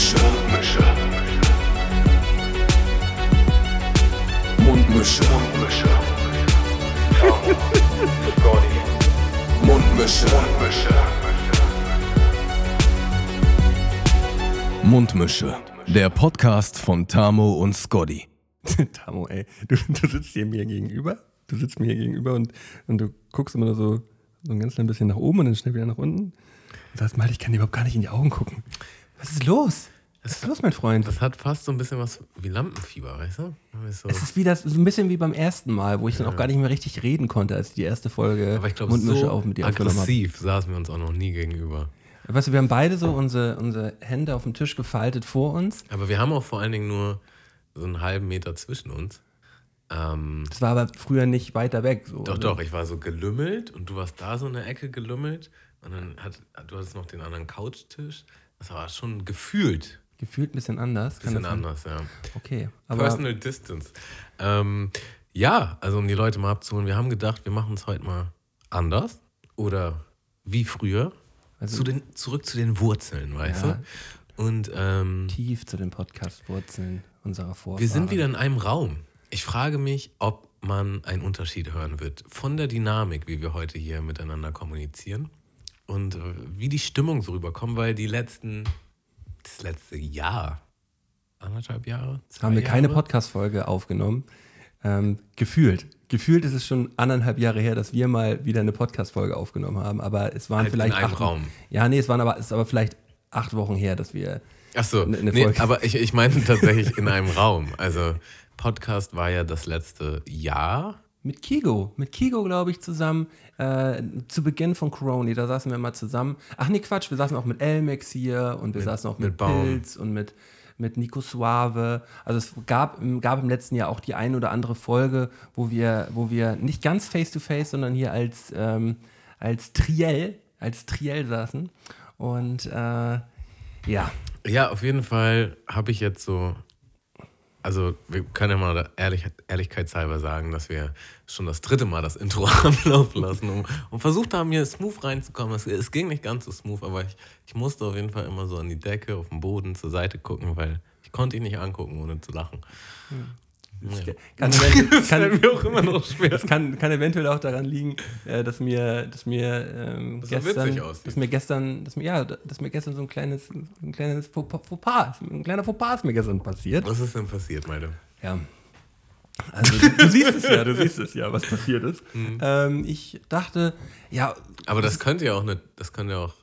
Mundmische. Mundmische. Mundmische. Mundmische. Mundmische. Der Podcast von Tamo und Scotty. Tamo, ey, du, du sitzt hier mir gegenüber, du sitzt mir hier gegenüber und, und du guckst immer so, so ein ganz klein bisschen nach oben und dann schnell wieder nach unten. Und sagst, mal, ich kann dir überhaupt gar nicht in die Augen gucken. Was ist los? Was ist los, mein Freund? Das hat fast so ein bisschen was wie Lampenfieber, weißt du? So es ist wie das, so ein bisschen wie beim ersten Mal, wo ich dann auch gar nicht mehr richtig reden konnte, als die erste Folge aber ich glaube, Mundmische so auch mit dir aufgenommen habe. aggressiv saßen wir uns auch noch nie gegenüber. Weißt du, wir haben beide so unsere, unsere Hände auf dem Tisch gefaltet vor uns. Aber wir haben auch vor allen Dingen nur so einen halben Meter zwischen uns. Ähm, Das war aber früher nicht weiter weg. So, doch, ne? doch, ich war so gelümmelt und du warst da so in der Ecke gelümmelt und dann hat, du hattest noch den anderen Couchtisch. Das war schon gefühlt Gefühlt ein bisschen anders. ein kann bisschen anders, ja. Okay. Personal Distance. Ähm, ja, also um die Leute mal abzuholen, wir haben gedacht, wir machen es heute mal anders oder wie früher. Also- zu den, zurück zu den Wurzeln, weißt Ja. du? Und ähm, tief zu den Podcast-Wurzeln unserer Vorfahren. wir sind wieder in einem Raum. Ich frage mich, ob man einen Unterschied hören wird von der Dynamik, wie wir heute hier miteinander kommunizieren und äh, wie die Stimmung so rüberkommt, weil die letzten, das letzte Jahr, anderthalb Jahre, haben wir keine? Podcast-Folge aufgenommen. Ähm, gefühlt. Gefühlt ist es schon anderthalb Jahre her, dass wir mal wieder eine Podcast-Folge aufgenommen haben. Aber es waren Halt in vielleicht einem acht Raum. Ja, nee, es waren aber, es ist aber vielleicht acht Wochen her, dass wir. Ach so, Eine- eine nee, Folge. aber ich, ich meine tatsächlich in einem Raum. Also Podcast war ja das letzte Jahr. Mit Kigo, mit Kigo, glaube ich, zusammen, äh, zu Beginn von Corona, da saßen wir mal zusammen. Ach nee, Quatsch, wir saßen auch mit Elmex hier und wir saßen auch mit, mit. Pilz und mit, mit Nico Suave. Also es gab, gab im letzten Jahr auch die ein oder andere Folge, wo wir, wo wir nicht ganz face-to-face, sondern hier als, ähm, als Triell, als Triell saßen. Und äh, ja, Ja, auf jeden Fall habe ich jetzt so. Also, wir können ja mal ehrlich, ehrlichkeitshalber sagen, dass wir schon das dritte Mal das Intro haben laufen lassen und, und versucht haben, hier smooth reinzukommen. Es, es ging nicht ganz so smooth, aber ich, ich musste auf jeden Fall immer so an die Decke, auf den Boden, zur Seite gucken, weil ich konnte ihn nicht angucken, ohne zu lachen. Ja. Kann, Das kann, fällt mir auch immer noch schwer. Das kann, kann eventuell auch daran liegen, äh, dass mir, dass mir ähm, Dass er gestern, dass mir gestern, dass mir ja, dass mir gestern so ein kleines, ein kleines Fauxpas, ein kleiner Fauxpas ist mir gestern passiert. Was ist denn passiert, meine? Ja. Also du, du siehst es ja, du siehst es ja, was passiert ist. Mhm. Ähm, ich dachte, ja, Aber das könnte ja auch eine, das könnte ja auch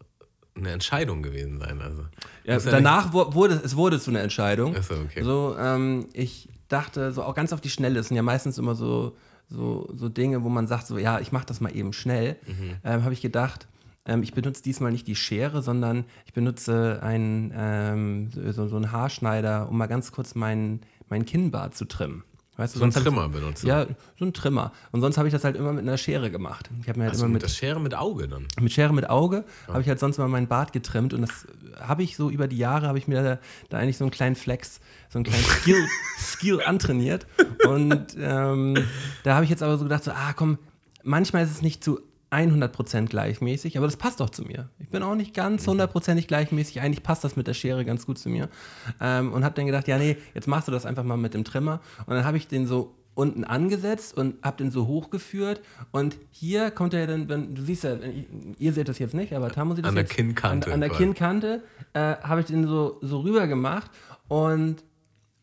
eine Entscheidung gewesen sein. Also. Ja, ja danach wu- wurde es wurde zu einer Entscheidung. Ach so, okay. So, ähm, ich dachte so auch ganz auf die Schnelle. Es sind ja meistens immer so so, so Dinge, wo man sagt so, ja, ich mache das mal eben schnell. Mhm. Ähm, Habe ich gedacht, ähm, ich benutze diesmal nicht die Schere, sondern ich benutze einen ähm, so, so einen Haarschneider, um mal ganz kurz meinen mein Kinnbart zu trimmen. Weißt du, So hab Trimmer ich, benutzt du? Ja, so ein Trimmer. Und sonst habe ich das halt immer mit einer Schere gemacht. Ich habe mir halt Also immer mit mit der Schere mit Auge dann. mit Schere mit Auge habe ich halt sonst mal meinen Bart getrimmt und das habe ich so über die Jahre, habe ich mir da, da eigentlich so einen kleinen Flex, so einen kleinen Skill, Skill antrainiert und ähm, da habe ich jetzt aber so gedacht, so, ah komm, manchmal ist es nicht zu 100% gleichmäßig, aber das passt doch zu mir. Ich bin auch nicht ganz hundertprozentig gleichmäßig, eigentlich passt das mit der Schere ganz gut zu mir ähm, und habe dann gedacht, ja nee, jetzt machst du das einfach mal mit dem Trimmer und dann habe ich den so unten angesetzt und hab den so hochgeführt und hier kommt er dann, wenn du siehst ja, ihr seht das jetzt nicht, aber Tamu sieht das An der jetzt. Kinnkante An, an der. Kinnkante äh, habe ich den so, so rüber gemacht und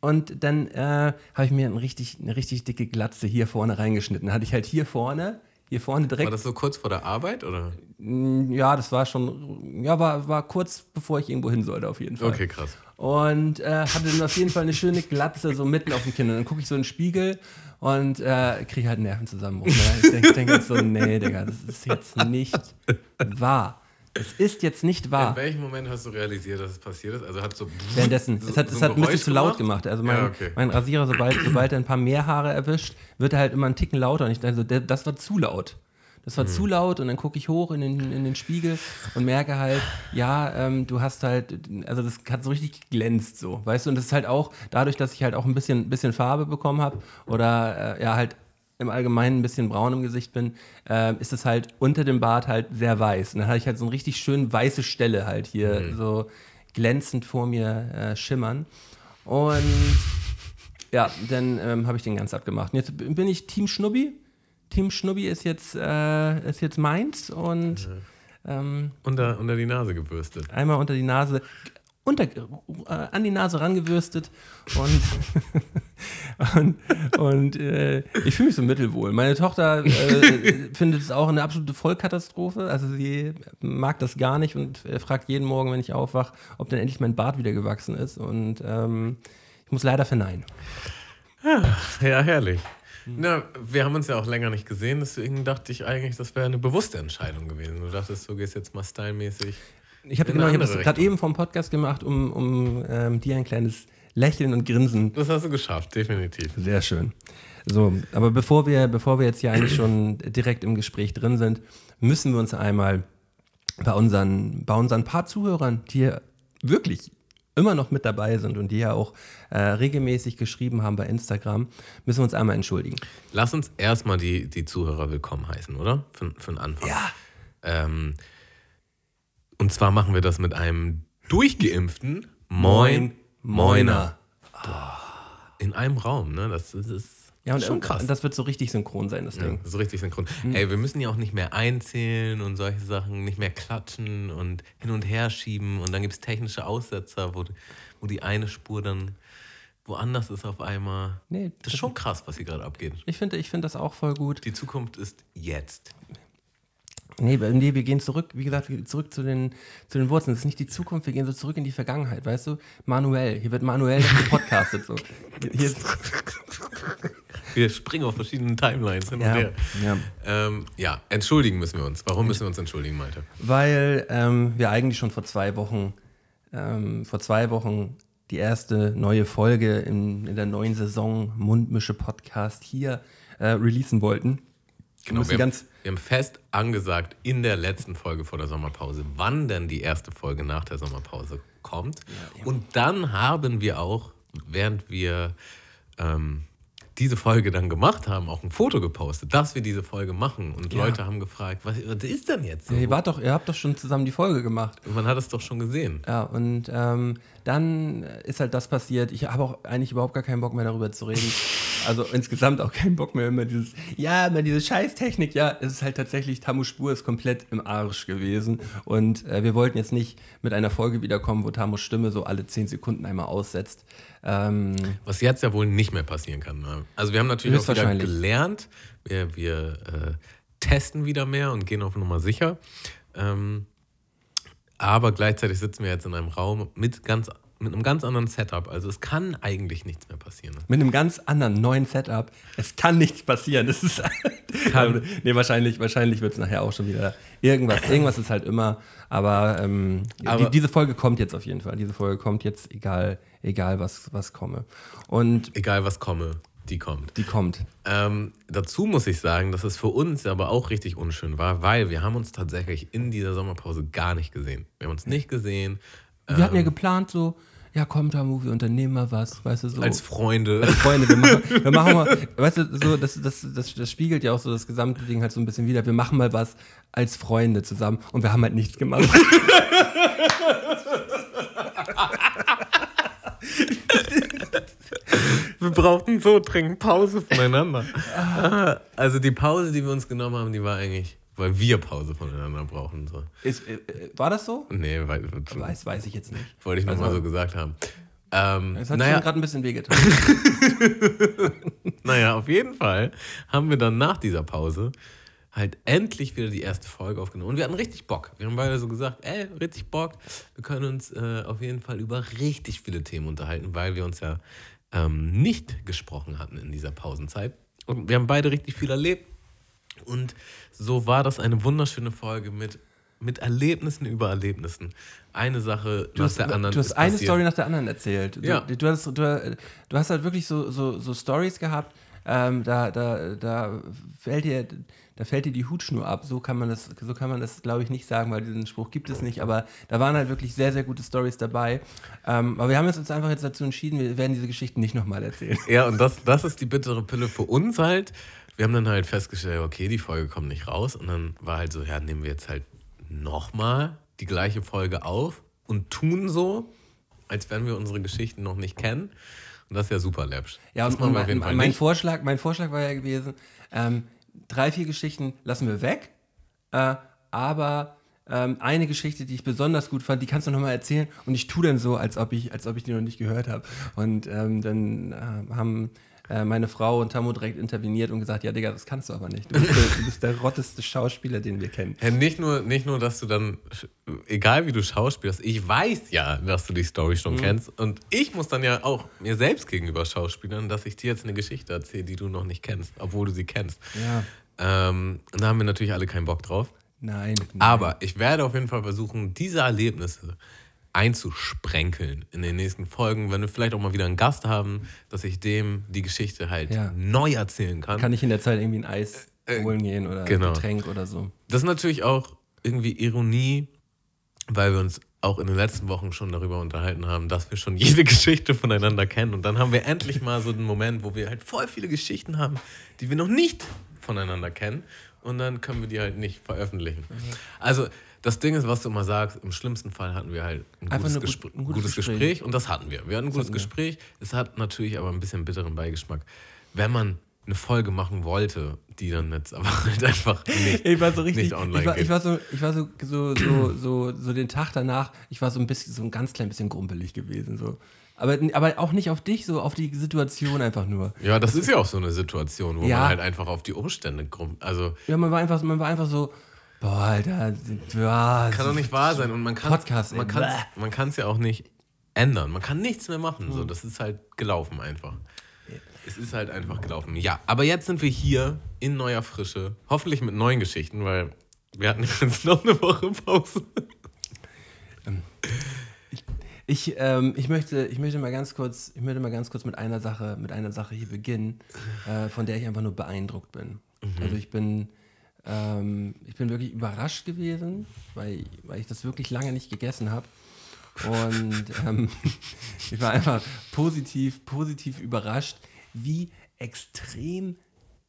und dann äh, habe ich mir ein richtig, eine richtig dicke Glatze hier vorne reingeschnitten. Hatte ich halt hier vorne, hier vorne direkt. War das so kurz vor der Arbeit oder? ja, das war schon, ja, war, war kurz bevor ich irgendwo hin sollte, auf jeden Fall. Okay, krass. Und äh, hatte dann auf jeden Fall eine schöne Glatze so mitten auf dem Kinn. Und dann gucke ich so in den Spiegel und äh, kriege halt einen Nervenzusammenbruch. Ne? Ich denke denk jetzt so, nee, Digga, das ist jetzt nicht wahr. Es ist jetzt nicht In wahr. welchem Moment hast du realisiert, dass es passiert ist? Also hat so Währenddessen. so- Es hat, so es ein hat ein bisschen zu laut gemacht. Also mein, Ja, okay. mein Rasierer, sobald, sobald er ein paar mehr Haare erwischt, wird er halt immer einen Ticken lauter. Und ich dachte so, der, das war zu laut. Das war zu laut und dann gucke ich hoch in den, in den Spiegel und merke halt, ja, ähm, du hast halt, also das hat so richtig geglänzt so, weißt du, und das ist halt auch dadurch, dass ich halt auch ein bisschen, bisschen Farbe bekommen habe oder äh, ja halt im Allgemeinen ein bisschen braun im Gesicht bin, äh, ist es halt unter dem Bart halt sehr weiß. Und dann hatte ich halt so eine richtig schön weiße Stelle halt hier so glänzend vor mir äh, schimmern. Und ja, dann ähm, habe ich den ganz abgemacht. Und jetzt bin ich Team Schnubbi. Team Schnubbi ist jetzt, äh, ist jetzt meins und ähm, Unter, unter die Nase gebürstet. einmal unter die Nase, unter, äh, an die Nase rangewürstet und, und, und äh, ich fühle mich so mittelwohl. Meine Tochter äh, findet es auch eine absolute Vollkatastrophe. Also sie mag das gar nicht und äh, fragt jeden Morgen, wenn ich aufwache, ob denn endlich mein Bart wieder gewachsen ist. Und ähm, ich muss leider verneinen. Ja, herrlich. Na, wir haben uns ja auch länger nicht gesehen, deswegen dachte ich eigentlich, das wäre eine bewusste Entscheidung gewesen. Du dachtest, du gehst jetzt mal stylmäßig. Ich habe genau, ich hab das gerade eben vom Podcast gemacht, um, um ähm, dir ein kleines Lächeln und Grinsen Das hast du geschafft, definitiv. Sehr schön. So, aber bevor wir, bevor wir jetzt hier eigentlich schon direkt im Gespräch drin sind, müssen wir uns einmal bei unseren, bei unseren paar Zuhörern, die hier wirklich immer noch mit dabei sind und die ja auch äh, regelmäßig geschrieben haben bei Instagram, müssen wir uns einmal entschuldigen. Lass uns erstmal die, die Zuhörer willkommen heißen, oder? Für, für den Anfang. Ja. Ähm, und zwar machen wir das mit einem durchgeimpften Moin Moiner in einem Raum, ne? Das, ist- ist Ja, und, schon und krass. das wird so richtig synchron sein, das Ja, Ding. das ist richtig synchron. Mhm. Ey, wir müssen ja auch nicht mehr einzählen und solche Sachen, nicht mehr klatschen und hin und her schieben. Und dann gibt es technische Aussetzer, wo, wo die eine Spur dann woanders ist auf einmal. Nee, das ist schon krass, was hier gerade abgeht. Ich finde ich find das auch voll gut. Die Zukunft ist jetzt. Nee, wir- nee, wir gehen zurück, wie gesagt, zurück zu den, zu den Wurzeln. Das ist nicht die Zukunft, wir gehen so zurück in die Vergangenheit, weißt du? Manuell, hier wird manuell gepodcastet. So. Hier Wir springen auf verschiedenen Timelines hin und ja, her. ja. Ähm, ja, entschuldigen müssen wir uns. Warum müssen wir uns entschuldigen, Malte? Weil ähm, wir eigentlich schon vor zwei Wochen, ähm, vor zwei Wochen die erste neue Folge in, in der neuen Saison Mundmische Podcast hier äh, releasen wollten. Wir müssen wir, haben, wir haben fest angesagt in der letzten Folge vor der Sommerpause, wann denn die erste Folge nach der Sommerpause kommt. Und dann haben wir auch, während wir ähm, diese Folge dann gemacht haben, auch ein Foto gepostet, dass wir diese Folge machen. Und Ja. Leute haben gefragt, was, was ist denn jetzt so? ihr, wart doch, ihr habt doch schon zusammen die Folge gemacht. Und man hat es doch schon gesehen. Ja, und ähm, dann ist halt das passiert. Ich habe auch eigentlich überhaupt gar keinen Bock mehr darüber zu reden. Also insgesamt auch keinen Bock mehr immer dieses, ja, immer diese Scheißtechnik. Ja, es ist halt tatsächlich, Tamu Spur ist komplett im Arsch gewesen. Und äh, wir wollten jetzt nicht mit einer Folge wiederkommen, wo Tamus Stimme so alle zehn Sekunden einmal aussetzt. Ähm, Was jetzt ja wohl nicht mehr passieren kann. Ne? Also wir haben natürlich auch wieder gelernt, wir, wir äh, testen wieder mehr und gehen auf Nummer sicher. Ähm, aber gleichzeitig sitzen wir jetzt in einem Raum mit, ganz, mit einem ganz anderen Setup. Also es kann eigentlich nichts mehr passieren. Ne? mit einem ganz anderen neuen Setup. Es kann nichts passieren. Es ist Kann. nee, wahrscheinlich, wahrscheinlich wird es nachher auch schon wieder irgendwas. Irgendwas ist halt immer. Aber, ähm, Aber- die, diese Folge kommt jetzt auf jeden Fall. Diese Folge kommt jetzt, egal, egal was, was komme. Und Egal was komme, die kommt. die kommt. Ähm, dazu muss ich sagen, dass es für uns aber auch richtig unschön war, weil wir haben uns tatsächlich in dieser Sommerpause gar nicht gesehen. Wir haben uns nicht gesehen. Wir hatten ja geplant so, ja komm Tamu, wir unternehmen mal was, weißt du, so. Als Freunde. Freunde, wir machen, wir machen mal, weißt du, so, das, das, das, das spiegelt ja auch so das gesamte Ding halt so ein bisschen wieder. Wir machen mal was als Freunde zusammen und wir haben halt nichts gemacht. Wir brauchten so dringend Pause voneinander. Ah, also die Pause, die wir uns genommen haben, die war eigentlich, weil wir Pause voneinander brauchen. So. Ist, äh, äh, war das so? Nee, weil, Weiß, weiß ich jetzt nicht. wollte ich nochmal Also- so gesagt haben. Ähm, Es hat naja, schon gerade ein bisschen wehgetan. naja, auf jeden Fall haben wir dann nach dieser Pause halt endlich wieder die erste Folge aufgenommen. Und wir hatten richtig Bock. Wir haben beide so gesagt, ey, richtig Bock. Wir können uns äh, auf jeden Fall über richtig viele Themen unterhalten, weil wir uns ja ähm, nicht gesprochen hatten in dieser Pausenzeit. Und wir haben beide richtig viel erlebt. Und so war das eine wunderschöne Folge mit, mit Erlebnissen über Erlebnissen. Eine Sache Du nach hast, der anderen. du hast eine passiert. Story nach der anderen erzählt. Du, Ja. du, hast, du, du hast halt wirklich so, so, so Stories gehabt, ähm, da, da, da, fällt dir, da fällt dir die Hutschnur ab. So kann man das, so kann man das, glaube ich, nicht sagen, weil diesen Spruch gibt es nicht. Aber da waren halt wirklich sehr, sehr gute Stories dabei. Ähm, aber wir haben uns jetzt einfach jetzt dazu entschieden, wir werden diese Geschichten nicht nochmal erzählen. Ja, und das, das ist die bittere Pille für uns halt. Wir haben dann halt festgestellt, okay, die Folge kommt nicht raus. Und dann war halt so, ja, nehmen wir jetzt halt nochmal die gleiche Folge auf, und tun so, als wenn wir unsere Geschichten noch nicht kennen. Und das ist ja super läppsch. Ja, das und, machen und wir auf jeden mein, Fall mein. Vorschlag, mein Vorschlag war ja gewesen, ähm, drei, vier Geschichten lassen wir weg, äh, aber ähm, eine Geschichte, die ich besonders gut fand, die kannst du nochmal erzählen und ich tue dann so, als ob ich, als ob ich die noch nicht gehört habe. Und ähm, dann äh, haben äh, meine Frau und Tammo direkt interveniert und gesagt, ja Digga, das kannst du aber nicht. Du bist der, du bist der rotteste Schauspieler, den wir kennen. Ja, nicht, nur, nicht nur, dass du dann, egal wie du schauspielst, ich weiß ja, dass du die Story Mhm. schon kennst. Und ich muss dann ja auch mir selbst gegenüber schauspielern, dass ich dir jetzt eine Geschichte erzähle, die du noch nicht kennst, obwohl du sie kennst. Ja. Ähm, und da haben wir natürlich alle keinen Bock drauf. Nein. nein. Aber ich werde auf jeden Fall versuchen, diese Erlebnisse einzusprenkeln in den nächsten Folgen, wenn wir vielleicht auch mal wieder einen Gast haben, dass ich dem die Geschichte halt Ja. neu erzählen kann. Kann ich in der Zeit irgendwie ein Eis holen gehen oder genau. ein Getränk oder so. Das ist natürlich auch irgendwie Ironie, weil wir uns auch in den letzten Wochen schon darüber unterhalten haben, dass wir schon jede Geschichte voneinander kennen. Und dann haben wir endlich mal so den Moment, wo wir halt voll viele Geschichten haben, die wir noch nicht voneinander kennen. Und dann können wir die halt nicht veröffentlichen. Also das Ding ist, was du immer sagst, im schlimmsten Fall hatten wir halt ein gutes, Gespr ein gutes, gutes Gespräch. Gespräch. und das hatten wir. Wir hatten ein gutes Gespräch. Es hat natürlich aber ein bisschen bitteren Beigeschmack. Wenn man eine Folge machen wollte, die dann jetzt aber halt einfach nicht, Ich war so richtig, nicht online ich war, ich war so, ich war so, so, so, so, so den Tag danach, ich war so ein bisschen, so ein ganz klein bisschen grumpelig gewesen, so. Aber, aber auch nicht auf dich, so auf die Situation einfach nur. Ja, das ist ja auch so eine Situation, wo Ja. man halt einfach auf die Umstände kommt. Also Ja, man war einfach, man war einfach so, boah, Alter, ja, kann doch nicht wahr sein und man kann Podcast, man kann man kann es ja auch nicht ändern. Man kann nichts mehr machen. Hm. So, das ist halt gelaufen einfach. Es ist halt einfach gelaufen. Ja, aber jetzt sind wir hier in neuer Frische, hoffentlich mit neuen Geschichten, weil wir hatten jetzt noch eine Woche Pause. Ich, ähm, ich, möchte, ich möchte mal ganz kurz, ich möchte mal ganz kurz mit einer Sache, mit einer Sache hier beginnen, äh, von der ich einfach nur beeindruckt bin. Also ich bin, ähm, ich bin wirklich überrascht gewesen, weil, weil ich das wirklich lange nicht gegessen habe. Und ähm, ich war einfach positiv, positiv überrascht, wie extrem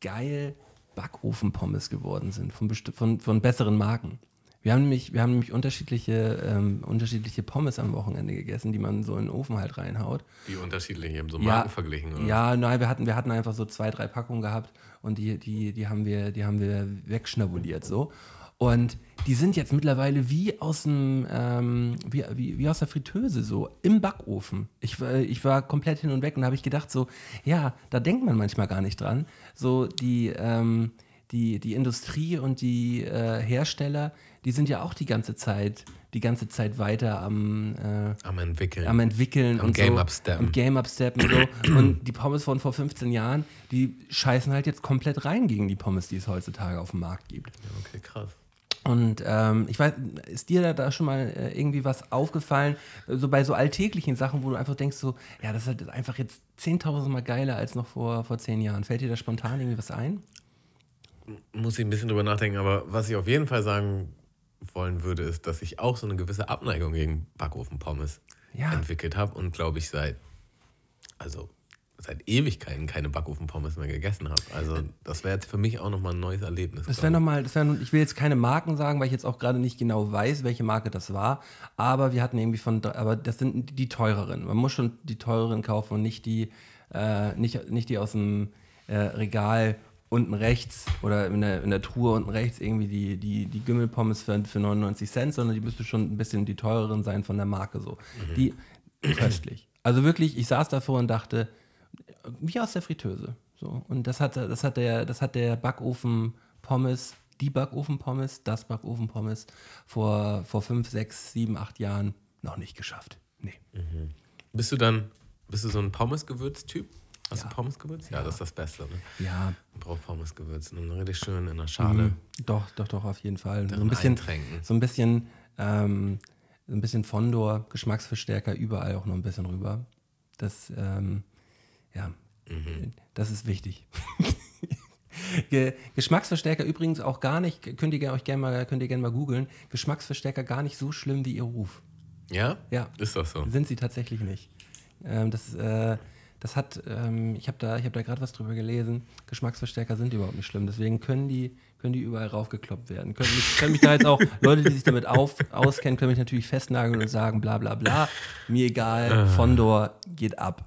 geil Backofenpommes geworden sind von, von, von besseren Marken. Wir haben nämlich, wir haben nämlich unterschiedliche, ähm, unterschiedliche Pommes am Wochenende gegessen, die man so in den Ofen halt reinhaut. Wie unterschiedlich, ihr habt so Marken verglichen, oder? Ja, nein, wir hatten, wir hatten einfach so zwei, drei Packungen gehabt und die, die, die, haben, wir, die haben wir wegschnabuliert so. Und die sind jetzt mittlerweile wie aus dem, ähm, wie, wie, wie aus der Fritteuse so, im Backofen. Ich, war- ich war komplett hin und weg und habe ich gedacht so, ja, da denkt man manchmal gar nicht dran. So die, ähm, die, die Industrie und die äh, Hersteller, die sind ja auch die ganze Zeit, die ganze Zeit weiter am, äh, Am entwickeln. am entwickeln Am und Game so, upsteppen. Am Game upsteppen und so. Und die Pommes von vor 15 Jahren, die scheißen halt jetzt komplett rein gegen die Pommes, die es heutzutage auf dem Markt gibt. okay, krass. Und ähm, ich weiß, ist dir da, da schon mal äh, irgendwie was aufgefallen, so bei so alltäglichen Sachen, wo du einfach denkst, so, ja, das ist halt einfach jetzt 10.000 Mal geiler als noch vor, vor 10 Jahren. Fällt dir da spontan irgendwie was ein? muss ich ein bisschen drüber nachdenken, aber was ich auf jeden Fall sagen wollen würde, ist, dass ich auch so eine gewisse Abneigung gegen Backofenpommes Ja. entwickelt habe und glaube ich seit, also seit Ewigkeiten keine Backofenpommes mehr gegessen habe. Also das wäre jetzt für mich auch nochmal ein neues Erlebnis. Das wäre nochmal, das wär, ich will jetzt keine Marken sagen, weil ich jetzt auch gerade nicht genau weiß, welche Marke das war. Aber wir hatten irgendwie von, aber das sind die teureren. Man muss schon die teureren kaufen und nicht die, äh, nicht, nicht die aus dem äh, Regal unten rechts oder in der, in der Truhe unten rechts irgendwie die, die, die Gümmelpommes für, für 99 Cent, sondern die müsste schon ein bisschen die teureren sein von der Marke so. Die köstlich. Also wirklich, ich saß davor und dachte, wie aus der Fritteuse. So. Und das hat, das hat der, das hat der Backofen Pommes, die Backofen Pommes, das Backofen Pommes vor, vor fünf, sechs, sieben, acht Jahren noch nicht geschafft. Nee. ich. Bist du dann, bist du so ein Pommesgewürz-Typ? Hast du Pommesgewürz? Ja, das ist das Beste. Ne? Ja, Man braucht Pommesgewürz. Und dann richtig schön in der Schale. doch, doch, doch, auf jeden Fall. So ein bisschen, eintränken. so ein bisschen, ähm, so ein bisschen Fondor, Geschmacksverstärker überall auch noch ein bisschen rüber. Das, ähm, ja, das ist wichtig. Ge Geschmacksverstärker übrigens auch gar nicht, könnt ihr euch gerne mal, könnt ihr gerne mal googeln, Geschmacksverstärker gar nicht so schlimm wie ihr Ruf. Ja? Ja. Ist das so? Sind sie tatsächlich nicht. Ähm, das, äh, das hat, ähm, ich habe da, ich hab da gerade was drüber gelesen, Geschmacksverstärker sind überhaupt nicht schlimm. Deswegen können die, können die überall raufgekloppt werden. Können mich, können mich da jetzt auch, Leute, die sich damit auf, auskennen, können mich natürlich festnageln und sagen, bla bla bla. Mir egal, Fondor geht ab.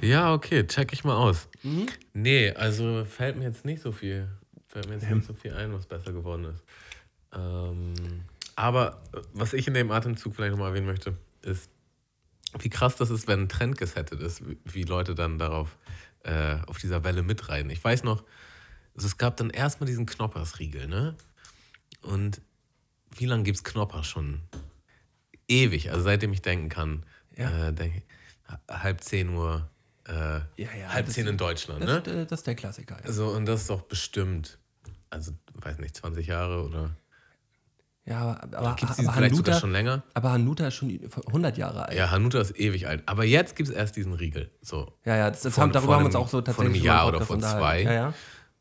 Ja, okay, check ich mal aus. Nee, also fällt mir jetzt nicht so viel, fällt mir jetzt nicht so viel ein, was besser geworden ist. Ähm, aber äh, was ich in dem Atemzug vielleicht nochmal erwähnen möchte, ist, wie krass das ist, wenn ein Trend gesettet ist, wie, Leute dann darauf, äh, auf dieser Welle mitreiten. Ich weiß noch, also es gab dann erstmal diesen Knoppersriegel, ne? Und wie lange gibt es Knoppers schon? Ewig, also seitdem ich denken kann. Ja. Äh, denk, halb zehn Uhr, äh, Ja, ja, halb das- zehn in Deutschland, Das, ne? äh, das ist der Klassiker. Ja, So, und das ist doch bestimmt, also, weiß nicht, 20 Jahre oder. Ja aber, aber, Gibt es aber, vielleicht sogar Hanuta, schon länger? aber Hanuta ist schon 100 Jahre alt. Ja, Hanuta ist ewig alt. Aber jetzt gibt es erst diesen Riegel. So. ja, ja das, das Vor- haben, darüber vor haben wir uns einem- auch so vor tatsächlich einem schon mal Jahr oder vor zwei. Ja, ja.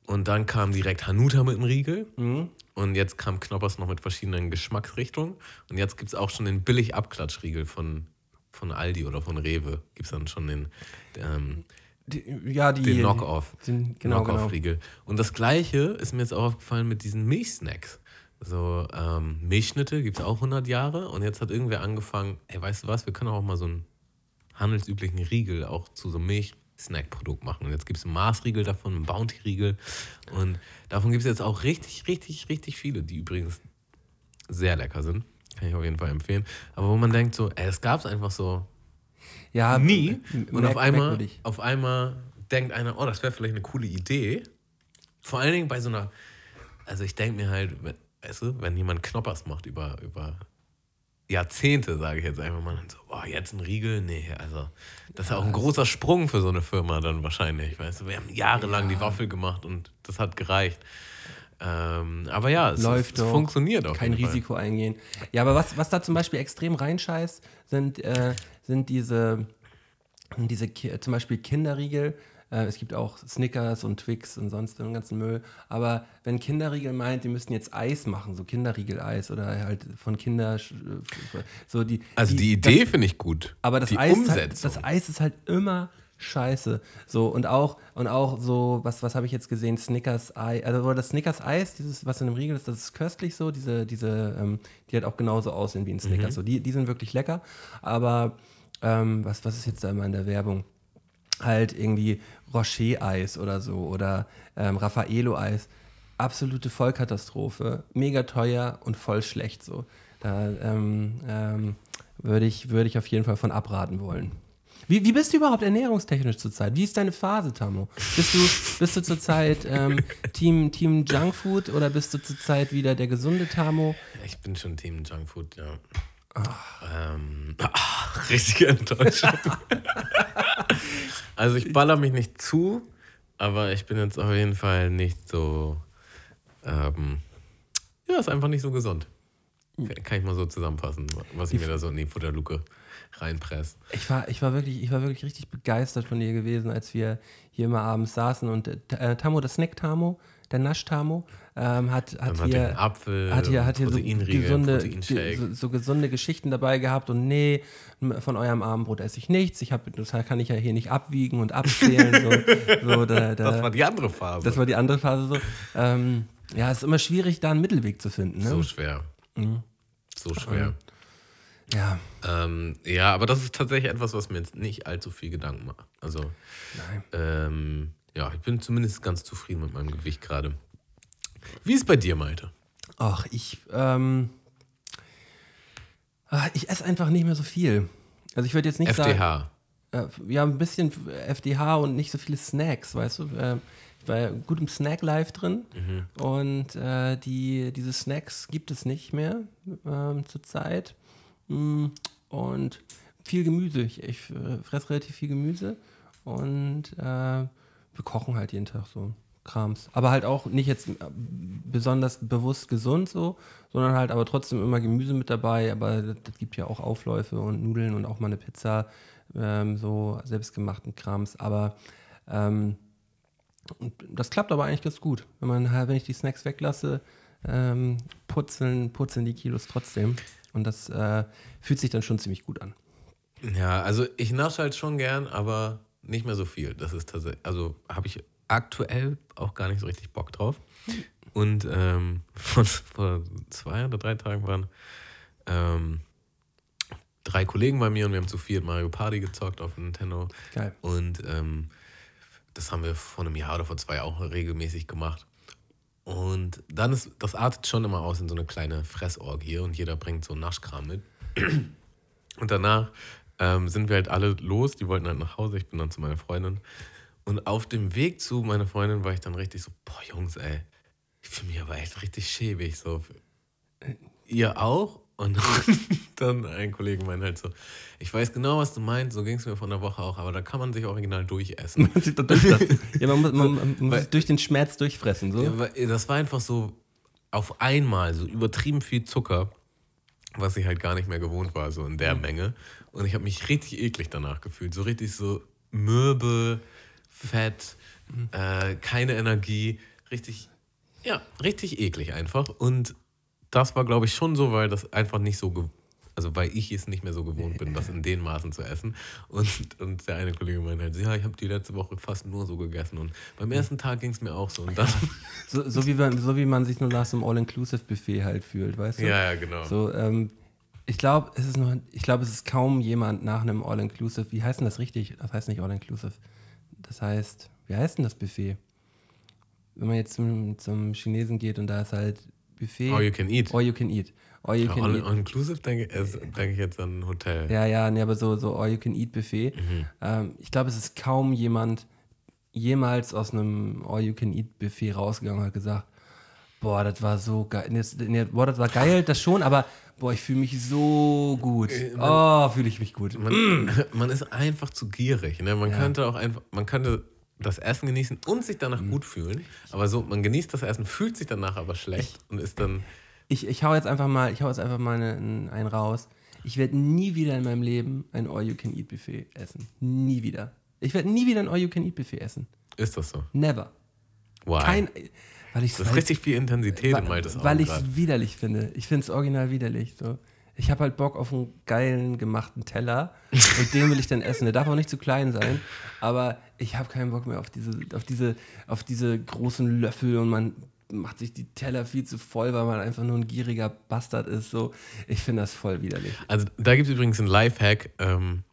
Und dann kam direkt Hanuta mit dem Riegel. Mhm. Und jetzt kam Knoppers noch mit verschiedenen Geschmacksrichtungen. Und jetzt gibt es auch schon den billig Abklatschriegel von, von Aldi oder von Rewe. Gibt es dann schon den, ähm, Die, ja, die, den Knock-Off. Den, genau, genau. Knock-Off-Riegel. Und das gleiche ist mir jetzt auch aufgefallen mit diesen Milchsnacks. So, ähm, Milchschnitte gibt es auch 100 Jahre. Und jetzt hat irgendwer angefangen, ey, weißt du was, wir können auch mal so einen handelsüblichen Riegel auch zu so einem Milchsnack-Produkt machen. Und jetzt gibt es einen Mars-Riegel davon, einen Bounty-Riegel. Und davon gibt es jetzt auch richtig, richtig, richtig viele, die übrigens sehr lecker sind. Kann ich auf jeden Fall empfehlen. Aber wo man denkt so, ey, das gab es einfach so Ja, nie. Und auf einmal, auf einmal denkt einer, oh, das wäre vielleicht eine coole Idee. Vor allen Dingen bei so einer, also ich denke mir halt, wenn- weißt du, wenn jemand Knoppers macht über, über Jahrzehnte, sage ich jetzt einfach mal, so, oh, jetzt ein Riegel, nee, also das ist ja auch ein großer Sprung für so eine Firma dann wahrscheinlich, weißt du, wir haben jahrelang die Waffel gemacht und das hat gereicht. Ähm, aber ja, es, Läuft es, es funktioniert auch. kein Risiko eingehen. Ja, aber was, was da zum Beispiel extrem reinscheißt, sind, äh, sind diese, diese zum Beispiel Kinderriegel. Äh, es gibt auch Snickers und Twix und sonst den ganzen Müll. Aber wenn Kinderriegel meint, die müssten jetzt Eis machen, so Kinderriegel-Eis oder halt von Kinder, so die. Also die das- Idee finde ich gut. aber das die Eis, ist halt, das Eis ist halt immer scheiße. So, und auch, und auch so, was, was habe ich jetzt gesehen? Snickers Eis, also das Snickers Eis, dieses, was in einem Riegel ist, das ist köstlich so, diese, diese, ähm, die halt auch genauso aussehen wie ein Snickers. So, die, die sind wirklich lecker. Aber ähm, was, was ist jetzt da immer in der Werbung? Halt irgendwie Rocher-Eis oder so oder ähm, Raffaello-Eis. Absolute Vollkatastrophe, mega teuer und voll schlecht so. Da ähm, ähm, würde ich, würde ich auf jeden Fall von abraten wollen. Wie, wie bist du überhaupt ernährungstechnisch zurzeit? Wie ist deine Phase, Tamo? Bist du, bist du zurzeit ähm, Team, Team Junkfood oder bist du zurzeit wieder der gesunde Tamo? Ich bin schon Team Junkfood, ja. Ähm, ach, richtige Enttäuschung. also ich baller mich nicht zu, aber ich bin jetzt auf jeden Fall nicht so. Ähm, ja, ist einfach nicht so gesund. Kann ich mal so zusammenfassen, was ich mir da so in die Futterluke reinpresse. Ich war, ich, war wirklich, ich war wirklich richtig begeistert von dir gewesen, als wir hier immer abends saßen und äh, Tamo, das Snack-Tamo, der Nasch-Tamo, ähm, hat, hat hat hier. Apfel, hat hier, hat hier so gesunde, so, so gesunde Geschichten dabei gehabt und nee, von eurem Abendbrot esse ich nichts. Ich hab, das kann ich ja hier nicht abwiegen und abzählen. so, so, da, da, das war die andere Phase. das war die andere Phase so. Ähm, ja, es ist immer schwierig, da einen Mittelweg zu finden. Ne? so schwer. Mhm. So schwer. Ja, Ähm, ja, aber das ist tatsächlich etwas, was mir jetzt nicht allzu viel Gedanken macht. Also, nein. ähm, ja, ich bin zumindest ganz zufrieden mit meinem Gewicht gerade. Wie ist bei dir, Malte? Ach, ich, ähm, ah, ich esse einfach nicht mehr so viel. Also ich würde jetzt nicht sagen, FDH. äh, ja, ein bisschen FDH und nicht so viele Snacks, weißt du? Äh, ich war gut im Snack-Life drin und äh, die, diese Snacks gibt es nicht mehr ähm, zurzeit. Mm, Und viel Gemüse. Ich, ich äh, fresse relativ viel Gemüse und äh, wir kochen halt jeden Tag so Krams. Aber halt auch nicht jetzt äh, besonders bewusst gesund so, sondern halt aber trotzdem immer Gemüse mit dabei. Aber das, das gibt ja auch Aufläufe und Nudeln und auch mal eine Pizza, ähm, so selbstgemachten Krams. Aber ähm, das klappt aber eigentlich ganz gut. Wenn man halt, wenn ich die Snacks weglasse, ähm, putzeln, putzeln die Kilos trotzdem. Und das äh, fühlt sich dann schon ziemlich gut an. Ja, also ich nasche halt schon gern, aber nicht mehr so viel. Das ist tatsächlich, also habe ich aktuell auch gar nicht so richtig Bock drauf. Und ähm, vor, vor zwei oder drei Tagen waren ähm, drei Kollegen bei mir und wir haben zu viert Mario Party gezockt auf Nintendo. Geil. Und ähm, das haben wir vor einem Jahr oder vor zwei auch regelmäßig gemacht. Und dann ist, das artet schon immer aus in so eine kleine Fressorgie und jeder bringt so Naschkram mit. Und danach ähm, sind wir halt alle los, die wollten halt nach Hause, ich bin dann zu meiner Freundin. Und auf dem Weg zu meiner Freundin war ich dann richtig so, boah Jungs, ey, ich fühle mich aber echt richtig schäbig. So. Ihr auch? Und dann ein Kollege meint halt so, ich weiß genau, was du meinst, so ging es mir von der Woche auch, aber da kann man sich original durchessen. Ja, man muss, man, man muss Weil- durch den Schmerz durchfressen. So. Ja, das war einfach so auf einmal so übertrieben viel Zucker, was ich halt gar nicht mehr gewohnt war, so in der Menge. Und ich habe mich richtig eklig danach gefühlt. So richtig so mürbe, fett, äh, keine Energie. Richtig, ja, richtig eklig einfach. Und das war, glaube ich, schon so, weil das einfach nicht so, ge- also weil ich es nicht mehr so gewohnt bin, das in den Maßen zu essen. Und, und der eine Kollege meinte halt, ja, ich habe die letzte Woche fast nur so gegessen. Und beim ersten Tag ging es mir auch so. Und dann, So, so, wie man, so wie man sich nur nach so einem All-Inclusive-Buffet halt fühlt, weißt du? ja, ja, genau. So, ähm, ich glaube, es ist noch, ich glaube, es ist kaum jemand nach einem All-Inclusive. Wie heißt denn das richtig? Das heißt nicht All-Inclusive. Das heißt, wie heißt denn das Buffet? Wenn man jetzt zum, zum Chinesen geht und da ist halt Buffet. All you can eat. All you can eat. All you Ja, can all, eat. inclusive denke denke ich jetzt an ein Hotel. Ja, ja, nee, aber so, so All You Can Eat Buffet. Mhm. Ähm, ich glaube, es ist kaum jemand jemals aus einem All You Can Eat Buffet rausgegangen und hat gesagt, boah, das war so geil. Nee, boah, das war geil, das schon, aber boah, ich fühle mich so gut. Äh, Oh, fühle ich mich gut. Man, man ist einfach zu gierig. Ne? Man könnte auch einfach, man könnte das Essen genießen und sich danach Mhm. gut fühlen. Aber so, man genießt das Essen, fühlt sich danach aber schlecht und ist dann. Ich, ich hau jetzt einfach mal, ich hau jetzt einfach mal eine, einen, einen raus. Ich werde nie wieder in meinem Leben ein All You Can Eat Buffet essen. Nie wieder. Ich werde nie wieder ein All You Can Eat Buffet essen. Ist das so? Never. Why? Kein, weil ich das ist richtig viel Intensität in Maltes weil ich es widerlich finde. Ich finde es original widerlich. So. Ich habe halt Bock auf einen geilen gemachten Teller und den will ich dann essen. Der darf auch nicht zu klein sein, aber ich habe keinen Bock mehr auf diese, auf diese, auf diese großen Löffel und man macht sich die Teller viel zu voll, weil man einfach nur ein gieriger Bastard ist. So, ich finde das voll widerlich. Also da gibt es übrigens einen Lifehack. Ähm,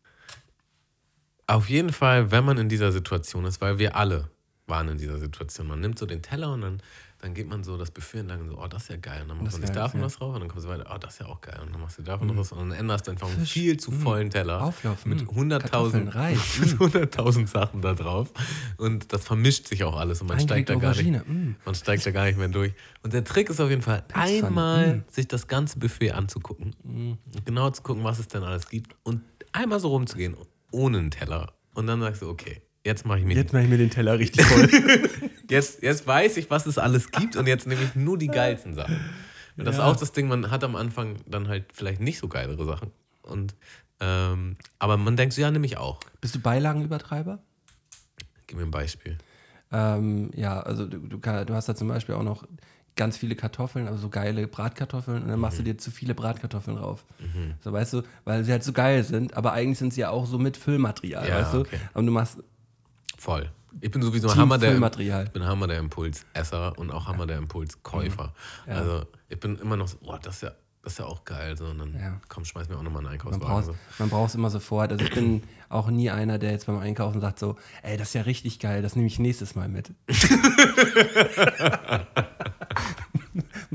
auf jeden Fall, wenn man in dieser Situation ist, weil wir alle waren in dieser Situation. Man nimmt so den Teller und dann, dann geht man so das Buffet entlang und so, oh, das ist ja geil. Und dann macht Das man ist sich geil, davon ja. was drauf und dann kommst du weiter, oh, das ist ja auch geil. Und dann machst du davon was und dann änderst du einfach einen viel zu vollen Teller Auflauf, mit mm. Kartoffeln, 100.000 Reis, mit 100.000 Sachen da drauf. Und das vermischt sich auch alles und man steigt, da gar nicht, Aubergine, mm. man steigt da gar nicht mehr durch. Und der Trick ist auf jeden Fall, einmal mm. sich das ganze Buffet anzugucken und genau zu gucken, was es denn alles gibt und einmal so rumzugehen ohne einen Teller. Und dann sagst du, okay, jetzt mache ich mir Jetzt mache ich mir den Teller richtig voll. Jetzt, jetzt weiß ich, was es alles gibt und jetzt nehme ich nur die geilsten Sachen. Und das ist Ja. auch das Ding, man hat am Anfang dann halt vielleicht nicht so geilere Sachen. Und, ähm, aber man denkt so, ja, nehme ich auch. Bist du Beilagenübertreiber? Gib mir ein Beispiel. Ähm, ja, also du, du, du hast da zum Beispiel auch noch ganz viele Kartoffeln, also so geile Bratkartoffeln und dann machst du Mhm. dir zu viele Bratkartoffeln drauf. So weißt du, weil sie halt so geil sind, aber eigentlich sind sie ja auch so mit Füllmaterial, Ja, weißt du? okay. Und du machst Voll. Ich bin sowieso Team Hammer der, ich bin Hammer der Impulsesser und auch Hammer der Impulskäufer. Ja. Also ich bin immer noch so, boah, das ist ja, das ist ja auch geil. So, und dann Ja. komm, schmeiß mir auch nochmal einen Einkaufswagen. man braucht es immer sofort. Also ich bin auch nie einer, der jetzt beim Einkaufen sagt so, ey, das ist ja richtig geil, das nehme ich nächstes Mal mit.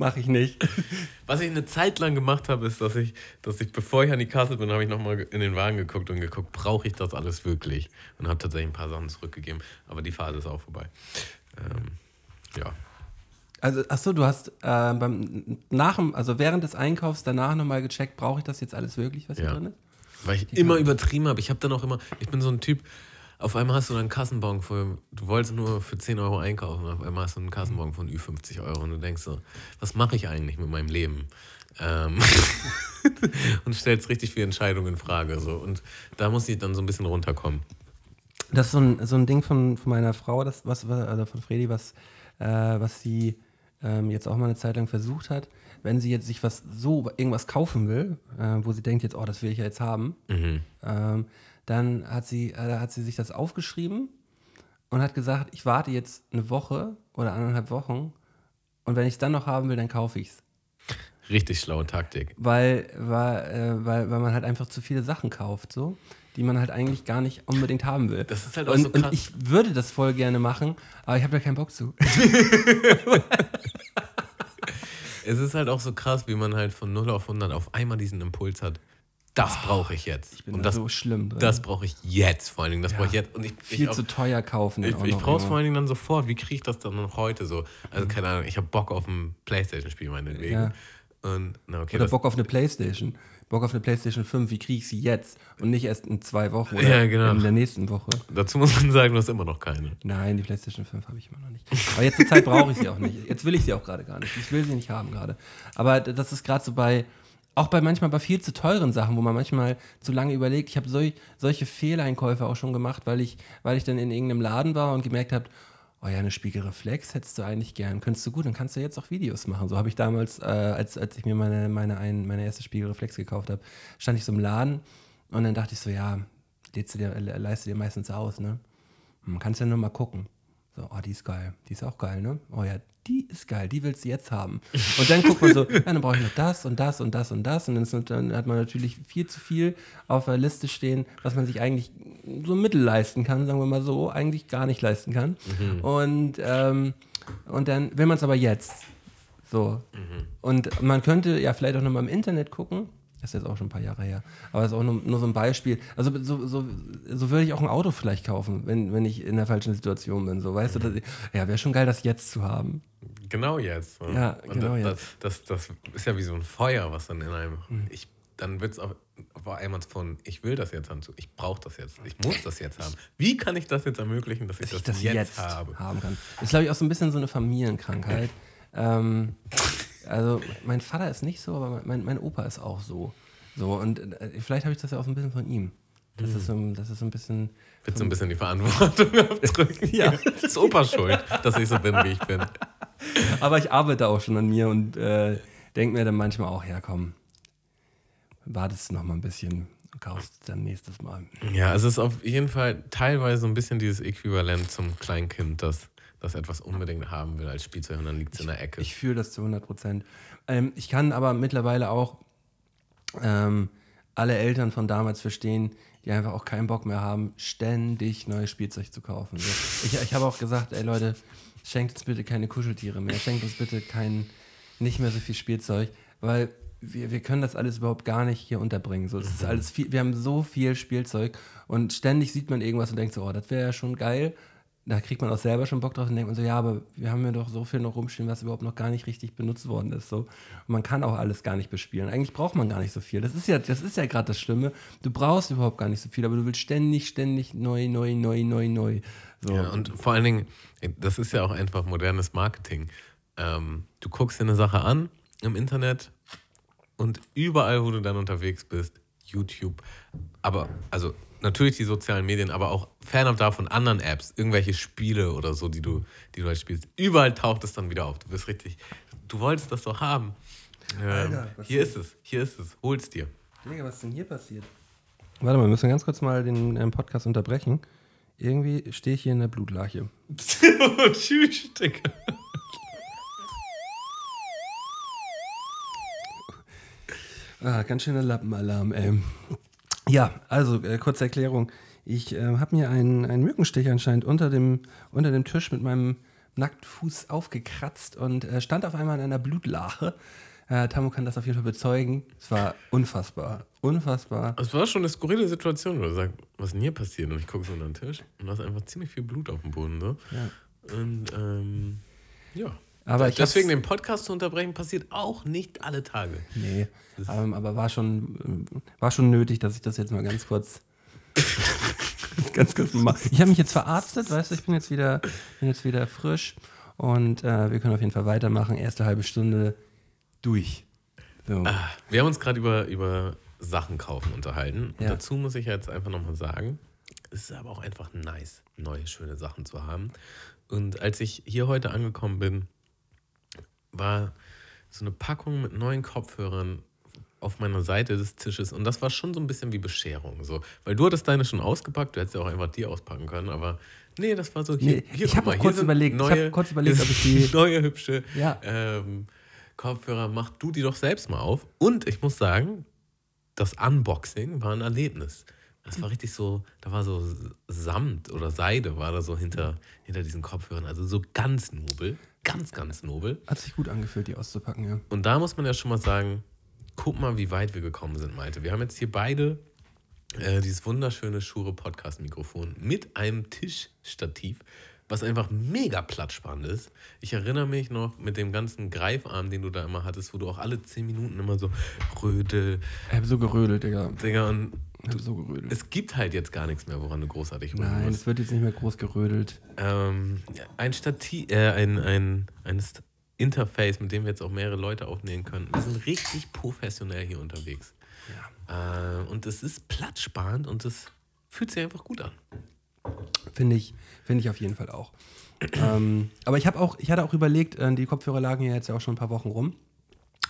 Mach ich nicht. Was ich eine Zeit lang gemacht habe, ist, dass ich, dass ich, bevor ich an die Kasse bin, habe ich nochmal in den Wagen geguckt und geguckt, brauche ich das alles wirklich? Und habe tatsächlich ein paar Sachen zurückgegeben. Aber die Phase ist auch vorbei. Ähm, ja. Also, achso, du hast äh, beim nach also während des Einkaufs danach nochmal gecheckt, brauche ich das jetzt alles wirklich, was hier Ja. drin ist? Weil ich immer übertrieben habe. Ich habe dann auch immer, ich bin so ein Typ, auf einmal hast du einen Kassenbon für, du wolltest nur für 10 Euro einkaufen, auf einmal hast du einen Kassenbon von Ü50 Euro und du denkst so, was mache ich eigentlich mit meinem Leben? Ähm und stellst richtig viele Entscheidungen in Frage. So. Und da muss ich dann so ein bisschen runterkommen. Das ist so ein, so ein Ding von, von meiner Frau, das, was, also von Fredi, was, äh, was sie ähm, jetzt auch mal eine Zeit lang versucht hat. wenn sie jetzt sich was so irgendwas kaufen will, äh, wo sie denkt jetzt, oh, das will ich ja jetzt haben, ähm, dann hat sie, äh, hat sie sich das aufgeschrieben und hat gesagt, ich warte jetzt eine Woche oder anderthalb Wochen und wenn ich es dann noch haben will, dann kaufe ich es. Richtig schlaue Taktik. Weil, weil, äh, weil, weil man halt einfach zu viele Sachen kauft, so, die man halt eigentlich gar nicht unbedingt haben will. Das ist halt auch und, so krass. und ich würde das voll gerne machen, aber ich habe da keinen Bock zu. Es ist halt auch so krass, wie man halt von 0 auf 100 auf einmal diesen Impuls hat. Das brauche ich jetzt. Ich bin und da das, so schlimm drin. das brauche ich jetzt vor allen Dingen. Das brauche ich jetzt. Und ich, Viel ich, auch- zu teuer kaufen. Ich, ich brauche es vor allen Dingen dann sofort. Wie kriege ich das dann noch heute so? Also, keine Ahnung, ich habe Bock auf ein Playstation-Spiel meinetwegen. Ja. Und, na, okay. Oder Das, Bock auf eine Playstation. Bock auf eine Playstation 5, wie kriege ich sie jetzt? Und nicht erst in zwei Wochen oder Ja, genau. in der nächsten Woche. dazu muss man sagen, du hast immer noch keine. Nein, die PlayStation 5 habe ich immer noch nicht. Aber jetzt zur Zeit brauche ich sie auch nicht. Jetzt will ich sie auch gerade gar nicht. Ich will sie nicht haben gerade. Aber das ist gerade so bei, auch bei manchmal bei viel zu teuren Sachen, wo man manchmal zu lange überlegt. Ich habe sol solche Fehleinkäufe auch schon gemacht, weil ich, weil ich dann in irgendeinem Laden war und gemerkt habe, oh ja, eine Spiegelreflex hättest du eigentlich gern. Könntest du gut, dann kannst du jetzt auch Videos machen. So habe ich damals, äh, als, als ich mir meine, meine, ein, meine erste Spiegelreflex gekauft habe, stand ich so im Laden und dann dachte ich so, ja, du dir, le- leist du dir meistens aus, ne? Man kann ja nur mal gucken. So, oh, die ist geil. Die ist auch geil, ne? Oh ja, die ist geil, die willst du jetzt haben. Und dann guckt man so, ja, dann brauche ich noch das und das und das und das. Und dann, hat man natürlich viel zu viel auf der Liste stehen, was man sich eigentlich so mittel leisten kann, sagen wir mal so, eigentlich gar nicht leisten kann. Und, ähm, und dann will man es aber jetzt. So. Und man könnte ja vielleicht auch nochmal im Internet gucken. Das ist jetzt auch schon ein paar Jahre her. Aber das ist auch nur, nur so ein Beispiel. Also so, so, so würde ich auch ein Auto vielleicht kaufen, wenn, wenn ich in der falschen Situation bin. So, weißt du, dass ich, ja, wäre schon geil, das jetzt zu haben. Genau jetzt. so. Ja, Und genau das, jetzt. Das, das, das ist ja wie so ein Feuer, was dann in einem. Ich, dann wird es auf, auf einmal von, ich will das jetzt haben, zu, ich brauche das jetzt, ich muss das jetzt haben. Wie kann ich das jetzt ermöglichen, dass ich Dass das, ich das jetzt, jetzt, habe? haben kann. Das ist, glaube ich, auch so ein bisschen so eine Familienkrankheit. ähm, also, mein Vater ist nicht so, aber mein, mein Opa ist auch so. So, und äh, vielleicht habe ich das ja auch so ein bisschen von ihm. Das, ist, so, ein- das ist so ein bisschen. Willst du ein bisschen die Verantwortung abdrücken? Ja. Das ist Opas Schuld, dass ich so bin, wie ich bin. Aber ich arbeite auch schon an mir und äh, denke mir dann manchmal auch, ja komm, wartest noch mal ein bisschen und kaufst dann nächstes Mal. Ja, es ist auf jeden Fall teilweise so ein bisschen dieses Äquivalent zum Kleinkind, das, das etwas unbedingt haben will als Spielzeug und dann liegt es in der Ecke. Ich fühle das zu 100 Prozent. Ähm, ich kann aber mittlerweile auch ähm, alle Eltern von damals verstehen, die einfach auch keinen Bock mehr haben, ständig neues Spielzeug zu kaufen. Ich, ich habe auch gesagt, ey Leute, schenkt uns bitte keine Kuscheltiere mehr, schenkt uns bitte kein, nicht mehr so viel Spielzeug, weil wir, wir können das alles überhaupt gar nicht hier unterbringen. So, das ist alles viel, wir haben so viel Spielzeug und ständig sieht man irgendwas und denkt so, oh, das wäre ja schon geil. Da kriegt man auch selber schon Bock drauf und denkt man so, ja, aber wir haben ja doch so viel noch rumstehen, was überhaupt noch gar nicht richtig benutzt worden ist. So. Und man kann auch alles gar nicht bespielen. Eigentlich braucht man gar nicht so viel. Das ist ja, das ist ja gerade das Schlimme. Du brauchst überhaupt gar nicht so viel, aber du willst ständig, ständig neu, neu, neu, neu, neu. So. Ja, und vor allen Dingen, das ist ja auch einfach modernes Marketing. Ähm, du guckst dir eine Sache an im Internet und überall, wo du dann unterwegs bist, YouTube, aber also natürlich die sozialen Medien, aber auch fernab davon anderen Apps, irgendwelche Spiele oder so, die du, die du halt spielst. Überall taucht es dann wieder auf. Du bist richtig, du wolltest das doch haben. Ähm, Alter, was hier ist- ist es, hier ist es, hol's dir. Digga, was ist denn hier passiert? Warte mal, wir müssen ganz kurz mal den ähm, Podcast unterbrechen. Irgendwie stehe ich hier in der Blutlache. Tschüss, Digga. Ah, ganz schöner Lappenalarm, ey. Ja, also äh, kurze Erklärung. Ich äh, habe mir einen, einen Mückenstich anscheinend unter dem, unter dem Tisch mit meinem nackten Fuß aufgekratzt und äh, stand auf einmal in einer Blutlache. Äh, Tamu kann das auf jeden Fall bezeugen. Es war unfassbar. Unfassbar. Es war schon eine skurrile Situation, wo du sagst, was ist denn hier passiert? Und ich gucke so unter den Tisch und da ist einfach ziemlich viel Blut auf dem Boden. So. Ja. Und ähm, ja. Aber ich Deswegen den Podcast zu unterbrechen, passiert auch nicht alle Tage. Nee, ähm, aber war schon, war schon nötig, dass ich das jetzt mal ganz kurz. ganz kurz mal. Ich habe mich jetzt verarztet, weißt du, ich bin jetzt wieder, bin jetzt wieder frisch und äh, wir können auf jeden Fall weitermachen. Erste halbe Stunde durch. So. Wir haben uns gerade über, über Sachen kaufen unterhalten. Ja. dazu muss ich jetzt einfach nochmal sagen, es ist aber auch einfach nice, neue, schöne Sachen zu haben. Und als ich hier heute angekommen bin, war so eine Packung mit neuen Kopfhörern auf meiner Seite des Tisches und das war schon so ein bisschen wie Bescherung. So. Weil du hattest deine schon ausgepackt, du hättest ja auch einfach die auspacken können, aber nee, das war so hier. Nee, hier ich habe kurz überlegt, ich habe kurz überlegt, ob ich die. neue hübsche Ja. ähm, Kopfhörer, mach du die doch selbst mal auf. Und ich muss sagen, das Unboxing war ein Erlebnis. Das war richtig so, da war so Samt oder Seide war da so hinter, hinter diesen Kopfhörern. Also so ganz nobel, ganz, ganz nobel. Hat sich gut angefühlt, die auszupacken, ja. Und da muss man ja schon mal sagen, guck mal, wie weit wir gekommen sind, Malte. Wir haben jetzt hier beide äh, dieses wunderschöne Shure Podcast Mikrofon mit einem Tischstativ, was einfach mega platzsparend ist. Ich erinnere mich noch mit dem ganzen Greifarm, den du da immer hattest, wo du auch alle 10 Minuten immer so Rödel, Ich habe so gerödelt, Digga. Digga, und Habe so gerödelt. es gibt halt jetzt gar nichts mehr, woran du großartig rödeln Nein, es wird jetzt nicht mehr groß gerödelt. Ähm, ein Stativ, äh, ein, ein, ein Interface, mit dem wir jetzt auch mehrere Leute aufnehmen können. Wir sind richtig professionell hier unterwegs. Äh, und es ist platzsparend und es fühlt sich einfach gut an. Finde ich, finde ich auf jeden Fall auch. ähm, aber ich habe auch, ich hatte auch überlegt, äh, die Kopfhörer lagen ja jetzt ja auch schon ein paar Wochen rum.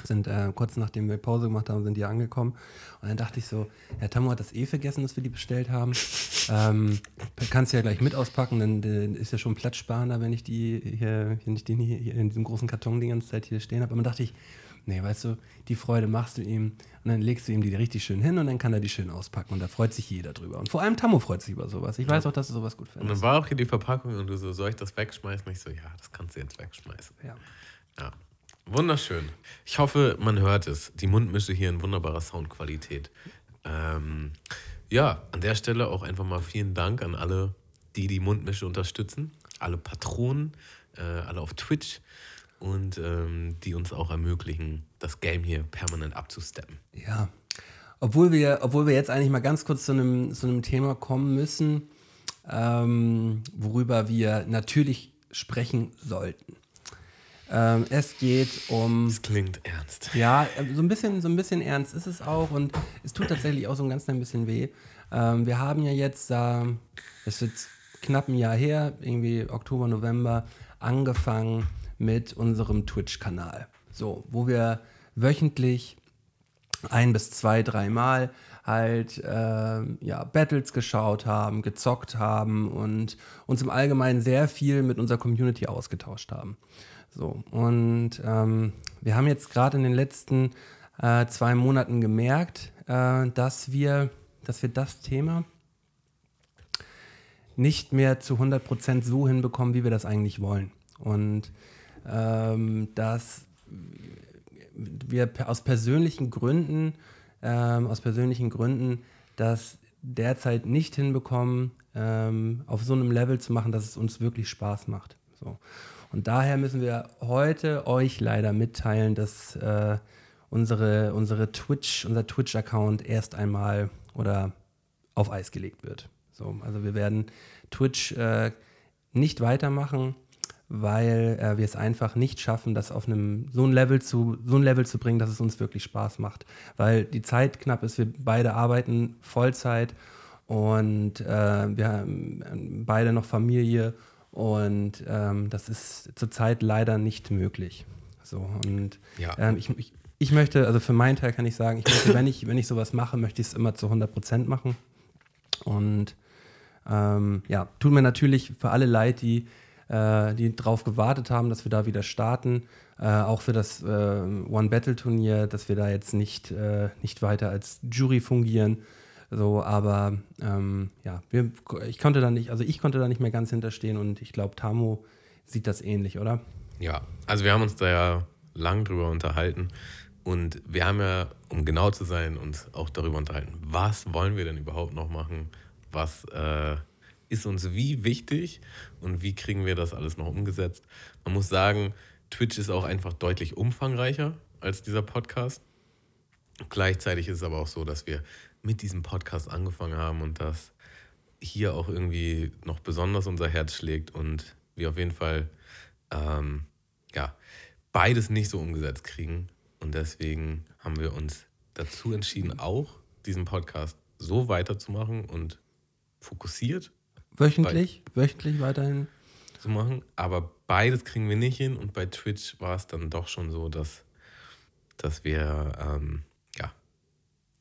Sind äh, kurz nachdem wir Pause gemacht haben, sind die angekommen. Und dann dachte ich so, Herr Tammo hat das eh vergessen, dass wir die bestellt haben. ähm, kannst du ja gleich mit auspacken, dann äh, ist ja schon platzsparender, wenn ich die hier, wenn ich den hier, hier in diesem großen Karton die ganze Zeit hier stehen habe. Aber dann dachte ich, nee, weißt du, die Freude machst du ihm und dann legst du ihm die richtig schön hin und dann kann er die schön auspacken und da freut sich jeder drüber. Und vor allem Tammo freut sich über sowas. Ich weiß auch, dass du sowas gut Und findest. dann war auch hier die Verpackung und du so, soll ich das wegschmeißen? Und ich so, ja, das kannst du jetzt wegschmeißen. Ja. Ja. Wunderschön. Ich hoffe, man hört es. Die Mundmische hier in wunderbarer Soundqualität. Ähm, ja, an der Stelle auch einfach mal vielen Dank an alle, die die Mundmische unterstützen. Alle Patronen, äh, alle auf Twitch und ähm, die uns auch ermöglichen, das Game hier permanent abzusteppen. Ja. Obwohl wir, obwohl wir jetzt eigentlich mal ganz kurz zu einem, zu einem Thema kommen müssen, ähm, worüber wir natürlich sprechen sollten. Ähm, es geht um Das klingt ernst. ja, äh, so ein bisschen, so ein bisschen ernst ist es auch und es tut tatsächlich auch so ein ganz klein bisschen weh. Ähm, wir haben ja jetzt, ähm, es ist jetzt knapp ein Jahr her, irgendwie Oktober, November, angefangen mit unserem Twitch-Kanal. So, wo wir wöchentlich ein bis zwei, dreimal halt ähm, ja, Battles geschaut haben, gezockt haben und uns im Allgemeinen sehr viel mit unserer Community ausgetauscht haben. So, und ähm, wir haben jetzt gerade in den letzten äh, zwei Monaten gemerkt, äh, dass, wir, dass wir das Thema nicht mehr zu 100% so hinbekommen, wie wir das eigentlich wollen. Und ähm, dass wir aus persönlichen Gründen, ähm, aus persönlichen Gründen, das derzeit nicht hinbekommen, ähm, auf so einem Level zu machen, dass es uns wirklich Spaß macht. So. Und daher müssen wir heute euch leider mitteilen, dass äh, unsere, unsere Twitch, unser Twitch-Account erst einmal oder auf Eis gelegt wird. So, also wir werden Twitch äh, nicht weitermachen, weil äh, wir es einfach nicht schaffen, das auf einem so ein Level zu so ein Level zu bringen, dass es uns wirklich Spaß macht, weil die Zeit knapp ist. Wir beide arbeiten Vollzeit und äh, wir haben ähm, beide noch Familie und ähm, das ist zurzeit leider nicht möglich. So und Ja. ähm, ich, ich, ich möchte, also für meinen Teil kann ich sagen, ich möchte, wenn ich wenn ich sowas mache, möchte ich es immer zu 100 Prozent machen und ähm, ja, tut mir natürlich für alle leid, die, äh, die drauf gewartet haben, dass wir da wieder starten. Äh, auch für das äh, One-Battle-Turnier, dass wir da jetzt nicht, äh, nicht weiter als Jury fungieren. So, aber ähm, ja, wir, ich konnte da nicht, also ich konnte da nicht mehr ganz hinterstehen und ich glaube, Tamo sieht das ähnlich, oder? Ja, also wir haben uns da ja lang drüber unterhalten und wir haben ja, um genau zu sein, uns auch darüber unterhalten, was wollen wir denn überhaupt noch machen, was äh, ist uns wie wichtig und wie kriegen wir das alles noch umgesetzt. Man muss sagen, Twitch ist auch einfach deutlich umfangreicher als dieser Podcast. Gleichzeitig ist es aber auch so, dass wir mit diesem Podcast angefangen haben und dass hier auch irgendwie noch besonders unser Herz schlägt und wir auf jeden Fall ähm, ja, beides nicht so umgesetzt kriegen. Und deswegen haben wir uns dazu entschieden, auch diesen Podcast so weiterzumachen und fokussiert Wöchentlich, wöchentlich weiterhin. zu machen. Aber beides kriegen wir nicht hin. Und bei Twitch war es dann doch schon so, dass dass wir, ähm,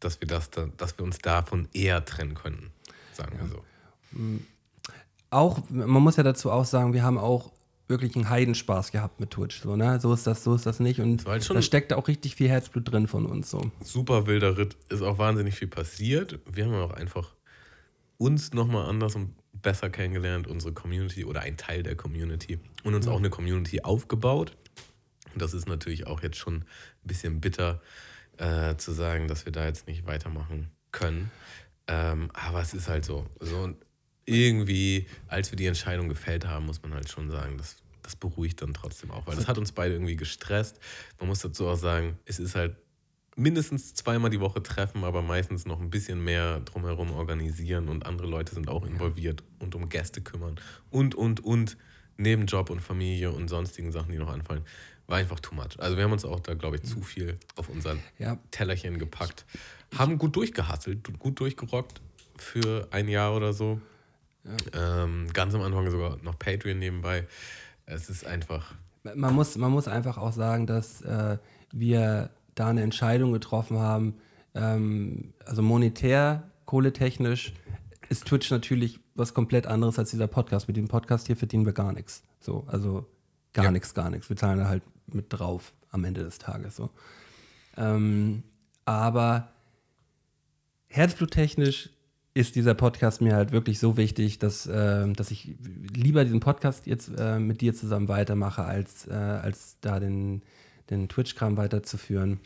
dass wir das, da, dass wir uns davon eher trennen können, sagen wir so. auch, man muss ja dazu auch sagen, wir haben auch wirklich einen Heidenspaß gehabt mit Twitch. So, ne? so ist das, so ist das nicht. Und war halt da steckt auch richtig viel Herzblut drin von uns. So. Super wilder Ritt, ist auch wahnsinnig viel passiert. Wir haben auch einfach uns nochmal anders und besser kennengelernt, unsere Community oder ein Teil der Community und uns auch eine Community aufgebaut. Und das ist natürlich auch jetzt schon ein bisschen bitter äh, zu sagen, dass wir da jetzt nicht weitermachen können. Ähm, aber es ist halt so. so irgendwie, als wir die Entscheidung gefällt haben, muss man halt schon sagen, das, das beruhigt dann trotzdem auch, weil das hat uns beide irgendwie gestresst. Man muss dazu auch sagen, es ist halt mindestens zweimal die Woche treffen, aber meistens noch ein bisschen mehr drumherum organisieren und andere Leute sind auch involviert und um Gäste kümmern und, und, und, neben Job und Familie und sonstigen Sachen, die noch anfallen, war einfach too much. Also wir haben uns auch da, glaube ich, zu viel auf unser Ja. Tellerchen gepackt, haben gut durchgehasselt, gut durchgerockt für ein Jahr oder so. Ähm, ganz am Anfang sogar noch Patreon nebenbei. Es ist einfach, Man muss, man muss einfach auch sagen, dass äh, wir da eine Entscheidung getroffen haben. Ähm, also monetär, kohletechnisch ist Twitch natürlich was komplett anderes als dieser Podcast. Mit dem Podcast hier verdienen wir gar nichts. So, also gar Ja. nichts, gar nichts. Wir zahlen da halt mit drauf am Ende des Tages. So. Ähm, aber herzbluttechnisch ist dieser Podcast mir halt wirklich so wichtig, dass, äh, dass ich lieber diesen Podcast jetzt äh, mit dir zusammen weitermache, als, äh, als da den, den Twitch-Kram weiterzuführen.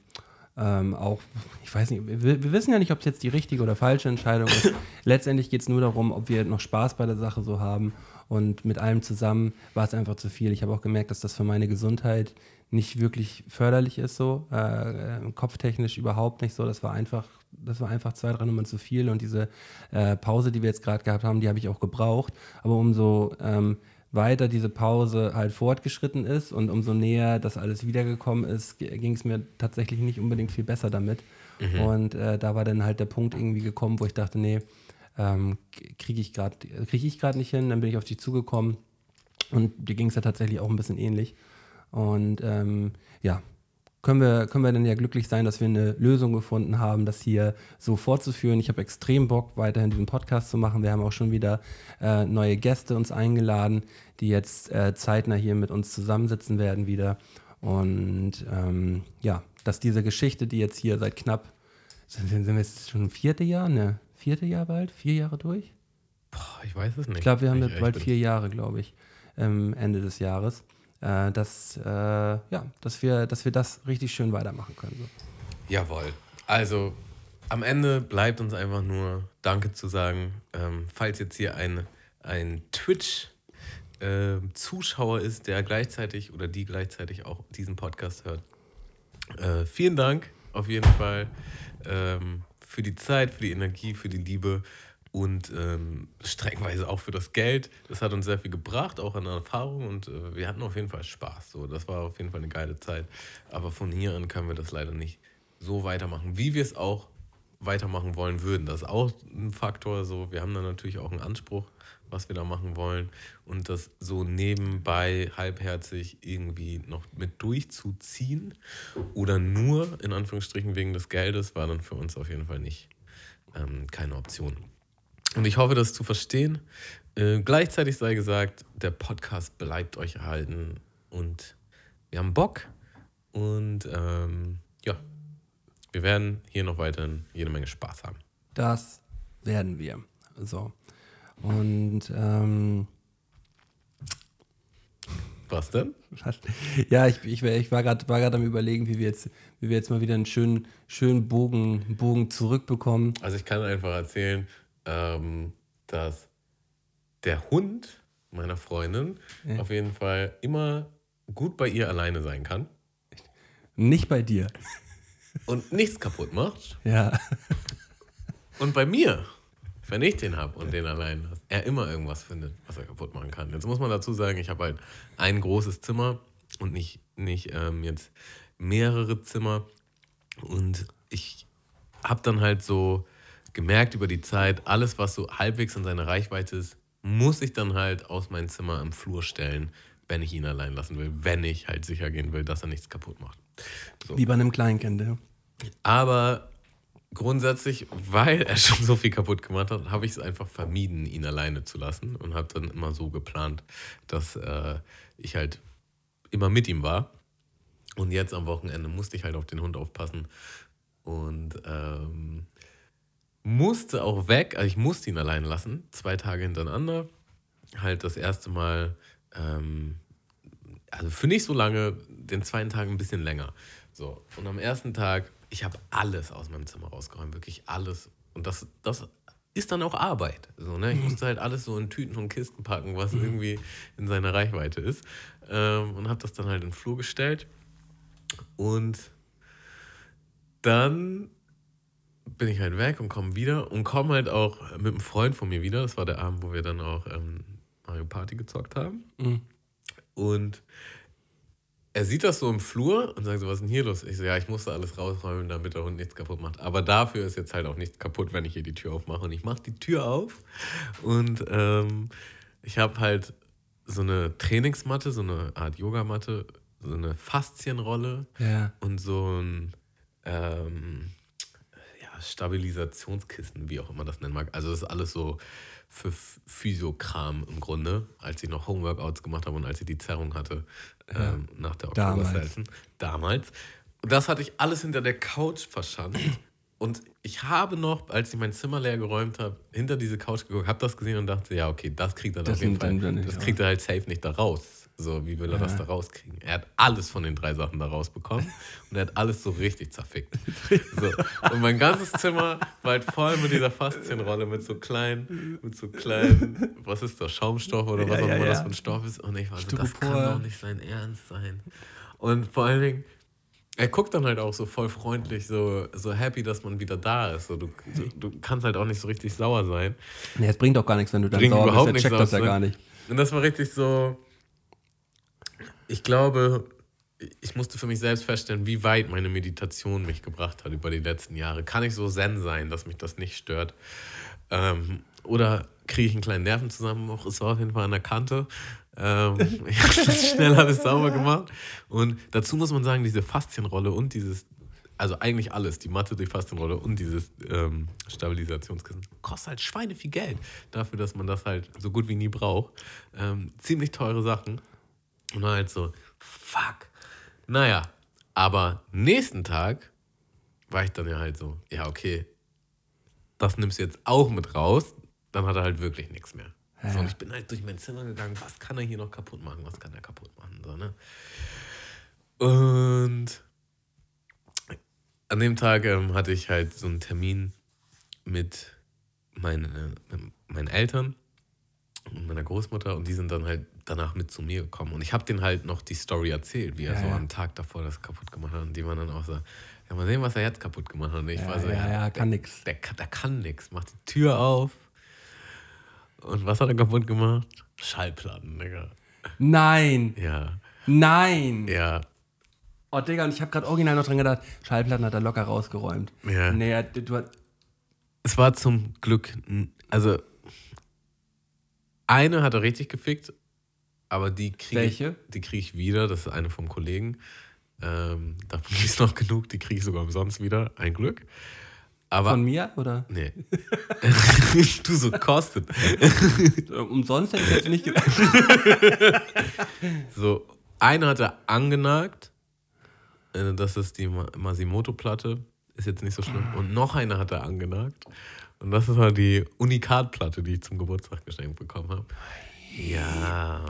Ähm, auch, ich weiß nicht, wir, wir wissen ja nicht, ob es jetzt die richtige oder falsche Entscheidung ist. Letztendlich geht es nur darum, ob wir noch Spaß bei der Sache so haben. Und mit allem zusammen war es einfach zu viel. Ich habe auch gemerkt, dass das für meine Gesundheit nicht wirklich förderlich ist, so äh, äh, kopftechnisch überhaupt nicht so. Das war einfach, das war einfach zwei, drei Nummern zu viel. Und diese äh, Pause, die wir jetzt gerade gehabt haben, die habe ich auch gebraucht. Aber umso ähm, weiter diese Pause halt fortgeschritten ist und umso näher das alles wiedergekommen ist, ging es mir tatsächlich nicht unbedingt viel besser damit. Und äh, da war dann halt der Punkt irgendwie gekommen, wo ich dachte, nee, ähm, kriege ich gerade krieg ich gerade nicht hin. Dann bin ich auf dich zugekommen und dir ging es ja tatsächlich auch ein bisschen ähnlich. Und ähm, ja, können wir, können wir dann ja glücklich sein, dass wir eine Lösung gefunden haben, das hier so fortzuführen. Ich habe extrem Bock, weiterhin diesen Podcast zu machen. Wir haben auch schon wieder äh, neue Gäste uns eingeladen, die jetzt äh, zeitnah hier mit uns zusammensitzen werden wieder. Und ähm, ja, dass diese Geschichte, die jetzt hier seit knapp, sind, sind wir jetzt schon im vierte Jahr? Ne, vierte Jahr bald? Vier Jahre durch? boah, ich weiß es nicht. Ich glaube, wir haben jetzt bald vier Jahre, glaube ich, ähm, Ende des Jahres. Äh, dass, äh, ja, dass, wir, dass wir das richtig schön weitermachen können. So. Jawohl. Also, am Ende bleibt uns einfach nur Danke zu sagen. Ähm, falls jetzt hier ein, ein Twitch-Zuschauer ist, der gleichzeitig oder die gleichzeitig auch diesen Podcast hört. Äh, vielen Dank auf jeden Fall ähm, für die Zeit, für die Energie, für die Liebe und ähm, streckenweise auch für das Geld. Das hat uns sehr viel gebracht, auch an Erfahrung und äh, wir hatten auf jeden Fall Spaß. So, das war auf jeden Fall eine geile Zeit. Aber von hier an können wir das leider nicht so weitermachen, wie wir es auch weitermachen wollen würden. Das ist auch ein Faktor. So, wir haben da natürlich auch einen Anspruch, was wir da machen wollen. Und das so nebenbei halbherzig irgendwie noch mit durchzuziehen oder nur in Anführungsstrichen wegen des Geldes war dann für uns auf jeden Fall nicht ähm, keine Option. Und ich hoffe, das zu verstehen. Äh, gleichzeitig sei gesagt, der Podcast bleibt euch erhalten und wir haben Bock. Und ähm, ja, wir werden hier noch weiterhin jede Menge Spaß haben. Das werden wir. So. Und ähm, Was denn? ja, ich, ich, ich war gerade war grad am überlegen, wie wir jetzt, wie wir jetzt mal wieder einen schönen, schönen Bogen, Bogen zurückbekommen. Also ich kann einfach erzählen, ähm, dass der Hund meiner Freundin Ja. auf jeden Fall immer gut bei ihr alleine sein kann Nicht bei dir. und nichts kaputt macht. Ja. Und bei mir, wenn ich den habe und den allein lasse, er immer irgendwas findet, was er kaputt machen kann. Jetzt muss man dazu sagen, ich habe halt ein großes Zimmer und nicht, nicht ähm, jetzt mehrere Zimmer. Und ich habe dann halt so gemerkt über die Zeit, alles, was so halbwegs in seiner Reichweite ist, muss ich dann halt aus meinem Zimmer im Flur stellen, wenn ich ihn allein lassen will, wenn ich halt sicher gehen will, dass er nichts kaputt macht. So. Wie bei einem Kleinkind, ja. Aber grundsätzlich, weil er schon so viel kaputt gemacht hat, habe ich es einfach vermieden, ihn alleine zu lassen und habe dann immer so geplant, dass äh, ich halt immer mit ihm war. Und jetzt am Wochenende musste ich halt auf den Hund aufpassen und ähm, musste auch weg. Also ich musste ihn allein lassen, zwei Tage hintereinander. Halt das erste Mal, ähm, also für nicht so lange, den zweiten Tag ein bisschen länger. So, und am ersten Tag, ich habe alles aus meinem Zimmer rausgeräumt, wirklich alles. Und das, das ist dann auch Arbeit. So, ne? Ich musste halt alles so in Tüten und Kisten packen, was irgendwie in seiner Reichweite ist. Ähm, und habe das dann halt in den Flur gestellt. Und dann bin ich halt weg und komme wieder und komme halt auch mit einem Freund von mir wieder. Das war der Abend, wo wir dann auch ähm, Mario Party gezockt haben. Mhm. Und er sieht das so im Flur und sagt so, was ist denn hier los? Ich so, ja, ich musste alles rausräumen, damit der Hund nichts kaputt macht. Aber dafür ist jetzt halt auch nichts kaputt, wenn ich hier die Tür aufmache. Und ich mache die Tür auf und ähm, ich habe halt so eine Trainingsmatte, so eine Art Yogamatte, so eine Faszienrolle Ja. und so ein ähm, ja, Stabilisationskissen, wie auch immer das nennen mag. Also das ist alles so für Physiokram im Grunde, als ich noch Homeworkouts gemacht habe und als ich die Zerrung hatte ähm, nach der Damals. Oktoberselten. Damals. Und das hatte ich alles hinter der Couch verschanzt. Und ich habe noch, als ich mein Zimmer leer geräumt habe, hinter diese Couch geguckt, habe das gesehen und dachte, ja, okay, das kriegt er Das auf jeden nimmt Fall. Das kriegt er halt safe nicht da raus. So, wie will er das da rauskriegen? Er hat alles von den drei Sachen da rausbekommen und er hat alles so richtig zerfickt. So. Und mein ganzes Zimmer war halt voll mit dieser Faszienrolle, mit so kleinen, mit so kleinen, was ist das, Schaumstoff oder was Ja, auch ja, immer das ja. für ein Stoff ist. Und ich war so, das Styropor. kann doch nicht sein Ernst sein. Und vor allen Dingen, er guckt dann halt auch so voll freundlich, so, so happy, dass man wieder da ist. So, du, du, du kannst halt auch nicht so richtig sauer sein. Nee, es bringt doch gar nichts, wenn du dann Bringt sauer bist. überhaupt Der nichts checkt das ja gar nicht. Und das war richtig so. Ich glaube, ich musste für mich selbst feststellen, wie weit meine Meditation mich gebracht hat über die letzten Jahre. Kann ich so zen sein, dass mich das nicht stört? Ähm, oder kriege ich einen kleinen Nervenzusammenbruch? War auf jeden Fall an der Kante. Ähm, ich habe das schnell alles sauber gemacht. Und dazu muss man sagen, diese Faszienrolle und dieses, also eigentlich alles, die Matte, die Faszienrolle und dieses ähm, Stabilisationskissen, kostet halt Schweine viel Geld. Dafür, dass man das halt so gut wie nie braucht. Ähm, ziemlich teure Sachen. Und dann halt so, fuck. Naja, aber nächsten Tag war ich dann ja halt so, ja, okay, das nimmst du jetzt auch mit raus. Dann hat er halt wirklich nichts mehr. So, und ich bin halt durch mein Zimmer gegangen, was kann er hier noch kaputt machen, was kann er kaputt machen, so, ne? Und an dem Tag ähm, hatte ich halt so einen Termin mit, meine, mit meinen Eltern und meiner Großmutter und die sind dann halt danach mit zu mir gekommen. Und ich habe denen halt noch die Story erzählt, wie er Ja, so ja. am Tag davor das kaputt gemacht hat. Und die waren dann auch so, ja, mal sehen, was er jetzt kaputt gemacht hat. Und ich Ja, war so, ja, ja, kann nix. der, kann- der kann nichts. Macht die Tür auf. Und was hat er kaputt gemacht? Schallplatten, Digga. Nein, Ja, nein. ja. Oh, Digga, und ich habe gerade original noch dran gedacht, Schallplatten hat er locker rausgeräumt. Ja. Nee, ja, du, du, Es war zum Glück, also eine hat er richtig gefickt, aber die kriege ich, die krieg ich wieder. Das ist eine vom Kollegen. Ähm, davon gibt es noch genug, die kriege ich sogar umsonst wieder. Ein Glück. Aber. von mir oder? nee. du so kostet. Umsonst hätte ich jetzt nicht gedacht. So, eine hat er angenagt. Äh, Das ist die Ma- Masimoto-Platte. Ist jetzt nicht so schlimm. Und noch eine hat er angenagt. Und das ist halt die Unikat-Platte, die ich zum Geburtstag geschenkt bekommen habe. Ja.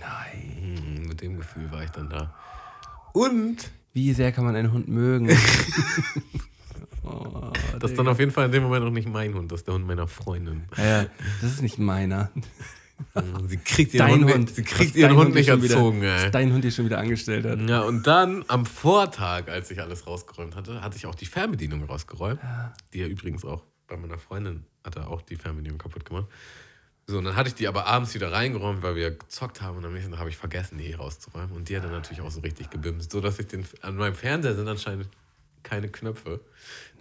Nein. Mit dem Gefühl war ich dann da. Und Wie sehr kann man einen Hund mögen? oh, das ist dann auf jeden Fall in dem Moment auch nicht mein Hund, das ist der Hund meiner Freundin. ja, ja, das ist nicht meiner. Sie kriegt ihren Dein Hund, Hund. sie kriegt ihren dein Hund dir nicht schon wieder- erzogen, was ey. Dein Hund dir schon wieder angestellt hat. Ja, und dann am Vortag, als ich alles rausgeräumt hatte, hatte ich auch die Fernbedienung rausgeräumt. Die ja übrigens auch bei meiner Freundin hat er auch die Fernbedienung kaputt gemacht. So, und dann hatte ich die aber abends wieder reingeräumt, weil wir gezockt haben und am nächsten Tag habe ich vergessen, die rauszuräumen. Und die hat dann natürlich auch so richtig gebimst, so dass ich den, an meinem Fernseher sind anscheinend keine Knöpfe.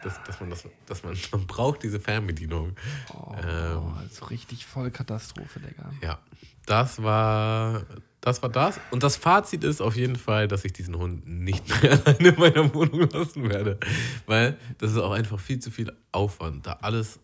Dass, dass man das, dass man, man braucht diese Fernbedienung. Oh, Ähm, so richtig voll Katastrophe, Digga. ja, das war, das war das. Und das Fazit ist auf jeden Fall, dass ich diesen Hund nicht mehr alleine in meiner Wohnung lassen werde. Weil das ist auch einfach viel zu viel Aufwand, da alles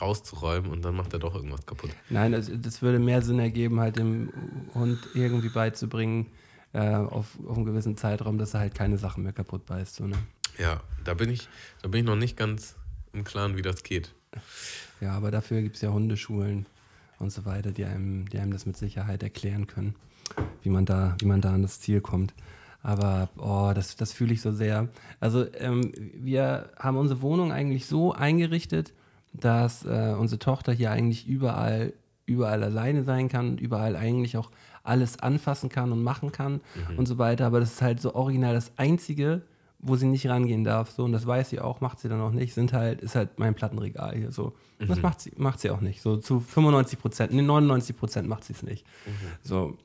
rauszuräumen und dann macht er doch irgendwas kaputt. Nein, das, das würde mehr Sinn ergeben, halt dem Hund irgendwie beizubringen, äh, auf, auf einen gewissen Zeitraum, dass er halt keine Sachen mehr kaputt beißt. So, ne? Ja, da bin ich, da bin ich noch nicht ganz im Klaren, wie das geht. Ja, aber dafür gibt es ja Hundeschulen und so weiter, die einem, die einem das mit Sicherheit erklären können, wie man da, wie man da an das Ziel kommt. Aber oh, das, das fühle ich so sehr. Also ähm, wir haben unsere Wohnung eigentlich so eingerichtet, dass äh, unsere Tochter hier eigentlich überall, überall alleine sein kann und überall eigentlich auch alles anfassen kann und machen kann und so weiter. Aber das ist halt so original das Einzige, wo sie nicht rangehen darf. So, und das weiß sie auch, macht sie dann auch nicht, sind halt, ist halt mein Plattenregal hier so. Und das macht sie, macht sie auch nicht. So zu 95 Prozent, nee, 99 Prozent macht sie es nicht. So.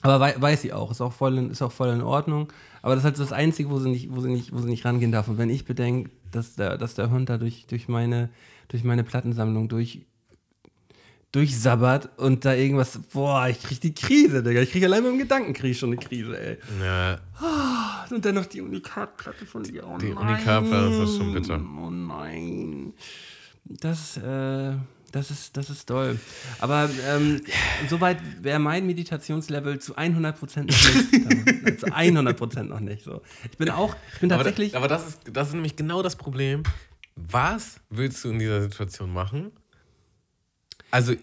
Aber wei weiß sie auch, ist auch, voll in, ist auch voll in Ordnung. Aber das ist halt das Einzige, wo sie nicht, wo sie nicht, wo sie nicht rangehen darf. Und wenn ich bedenke, dass der, dass der Hund da durch, durch, meine, durch meine Plattensammlung durch, durchsabbert und da irgendwas, boah, ich krieg die Krise, Digga. Ich krieg allein mit dem Gedankenkrieg schon eine Krise, ey. Ja, Und dann noch die Unikat-Platte von dir. Oh die. Unikat-Platte, das ist schon bitter. Oh nein. Das, äh, das ist, das ist toll. Aber ähm, soweit wäre mein Meditationslevel zu 100% noch nicht. zu 100% noch nicht. So. Ich bin auch, ich bin aber, tatsächlich. da, aber das, ist, das ist nämlich genau das Problem. Was willst du in dieser Situation machen? Also,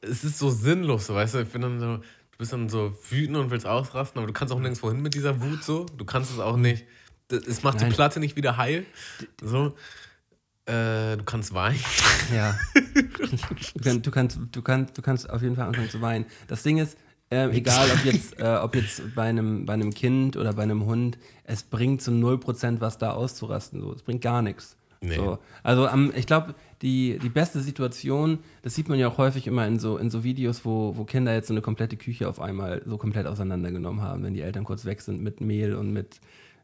es ist so sinnlos, so, weißt du? Ich bin dann so, du bist dann so wütend und willst ausrasten, aber du kannst auch nirgendwo hin mit dieser Wut so. Du kannst es auch nicht. Es macht Nein. die Platte nicht wieder heil. So. Äh, du kannst weinen. Ja. Du, kannst, du, kannst, du kannst auf jeden Fall anfangen zu weinen. Das Ding ist, ähm, egal ob jetzt, äh, ob jetzt bei, einem, bei einem Kind oder bei einem Hund, es bringt zu 0% was da auszurasten. So. Es bringt gar nichts. Nee. So. Also am, ich glaube, die, die beste Situation, das sieht man ja auch häufig immer in so, in so Videos, wo, wo Kinder jetzt so eine komplette Küche auf einmal so komplett auseinandergenommen haben, wenn die Eltern kurz weg sind mit Mehl und mit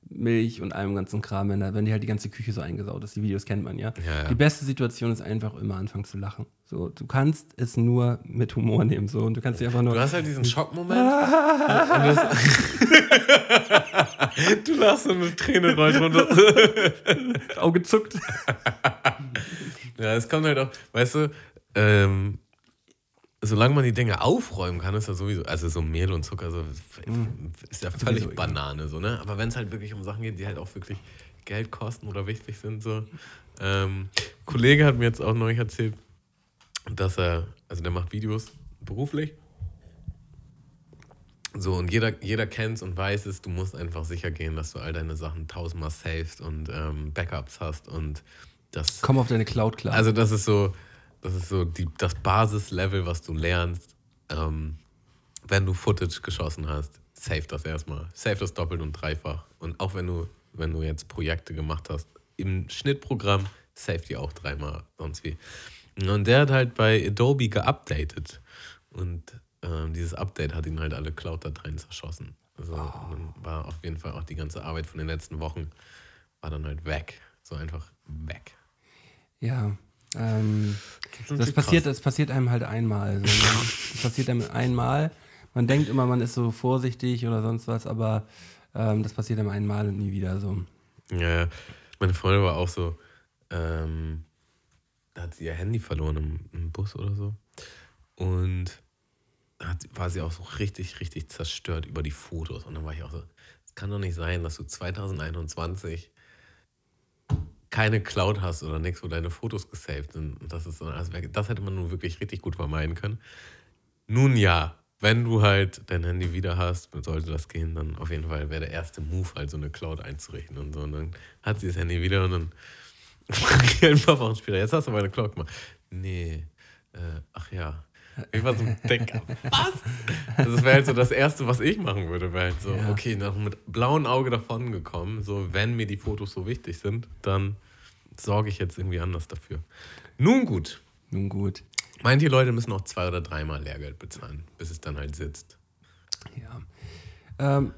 Milch und allem ganzen Kram, wenn, da, wenn die halt die ganze Küche so eingesaut ist. Die Videos kennt man ja. Ja, ja. Die beste Situation ist einfach immer anfangen zu lachen. So, du kannst es nur mit Humor nehmen so und du kannst dich einfach nur Du hast halt diesen Schockmoment. du lachst und eine Träne rollt runter. das Auge zuckt. Ja, es kommt halt auch, weißt du, ähm, solange man die Dinge aufräumen kann, ist ja sowieso, also so Mehl und Zucker, so, ist ja völlig Sowieso, Banane, so, ne? Aber wenn es halt wirklich um Sachen geht, die halt auch wirklich Geld kosten oder wichtig sind, so. Ähm, ein Kollege hat mir jetzt auch neulich erzählt, dass er, also der macht Videos beruflich. So, und jeder, jeder kennt es und weiß es, du musst einfach sicher gehen, dass du all deine Sachen tausendmal savest und ähm, Backups hast und das. Komm auf deine Cloud klar. Also das ist so, das ist so die, das Basislevel, was du lernst, ähm, wenn du Footage geschossen hast. Save das erstmal. Save das doppelt und dreifach. Und auch wenn du, wenn du jetzt Projekte gemacht hast, im Schnittprogramm, save die auch dreimal, sonst wie. Und der hat halt bei Adobe geupdatet. Und ähm, dieses Update hat ihn halt alle Cloud-Dateien zerschossen. Also dann war auf jeden Fall auch die ganze Arbeit von den letzten Wochen war dann halt weg. So einfach weg. ja. Ähm, das viel passiert, krass. das passiert einem halt einmal. So, ne? das passiert einem einmal. Man denkt immer, man ist so vorsichtig oder sonst was, aber ähm, das passiert einem einmal und nie wieder so. Ja, meine Freundin war auch so, ähm, da hat sie ihr Handy verloren im, im Bus oder so. Und da hat, war sie auch so richtig, richtig zerstört über die Fotos. Und dann war ich auch so, es kann doch nicht sein, dass du 2021 keine Cloud hast oder nichts, wo deine Fotos gesaved sind. Das, ist so, also das hätte man nun wirklich richtig gut vermeiden können. Nun ja, wenn du halt dein Handy wieder hast, sollte das gehen, dann auf jeden Fall wäre der erste Move, halt so eine Cloud einzurichten und so. Und dann hat sie das Handy wieder und dann ein paar Wochen später, jetzt hast du meine Cloud gemacht. Nee, äh, ach ja. Ich war so, Decker, was? Also das wäre halt so das Erste, was ich machen würde, wäre halt so, Ja. okay, noch mit blauem Auge davon gekommen, so, wenn mir die Fotos so wichtig sind, dann sorge ich jetzt irgendwie anders dafür. Nun gut, Nun gut. Meint ihr, Leute müssen noch zwei oder dreimal Lehrgeld bezahlen, bis es dann halt sitzt? Ja. Ähm,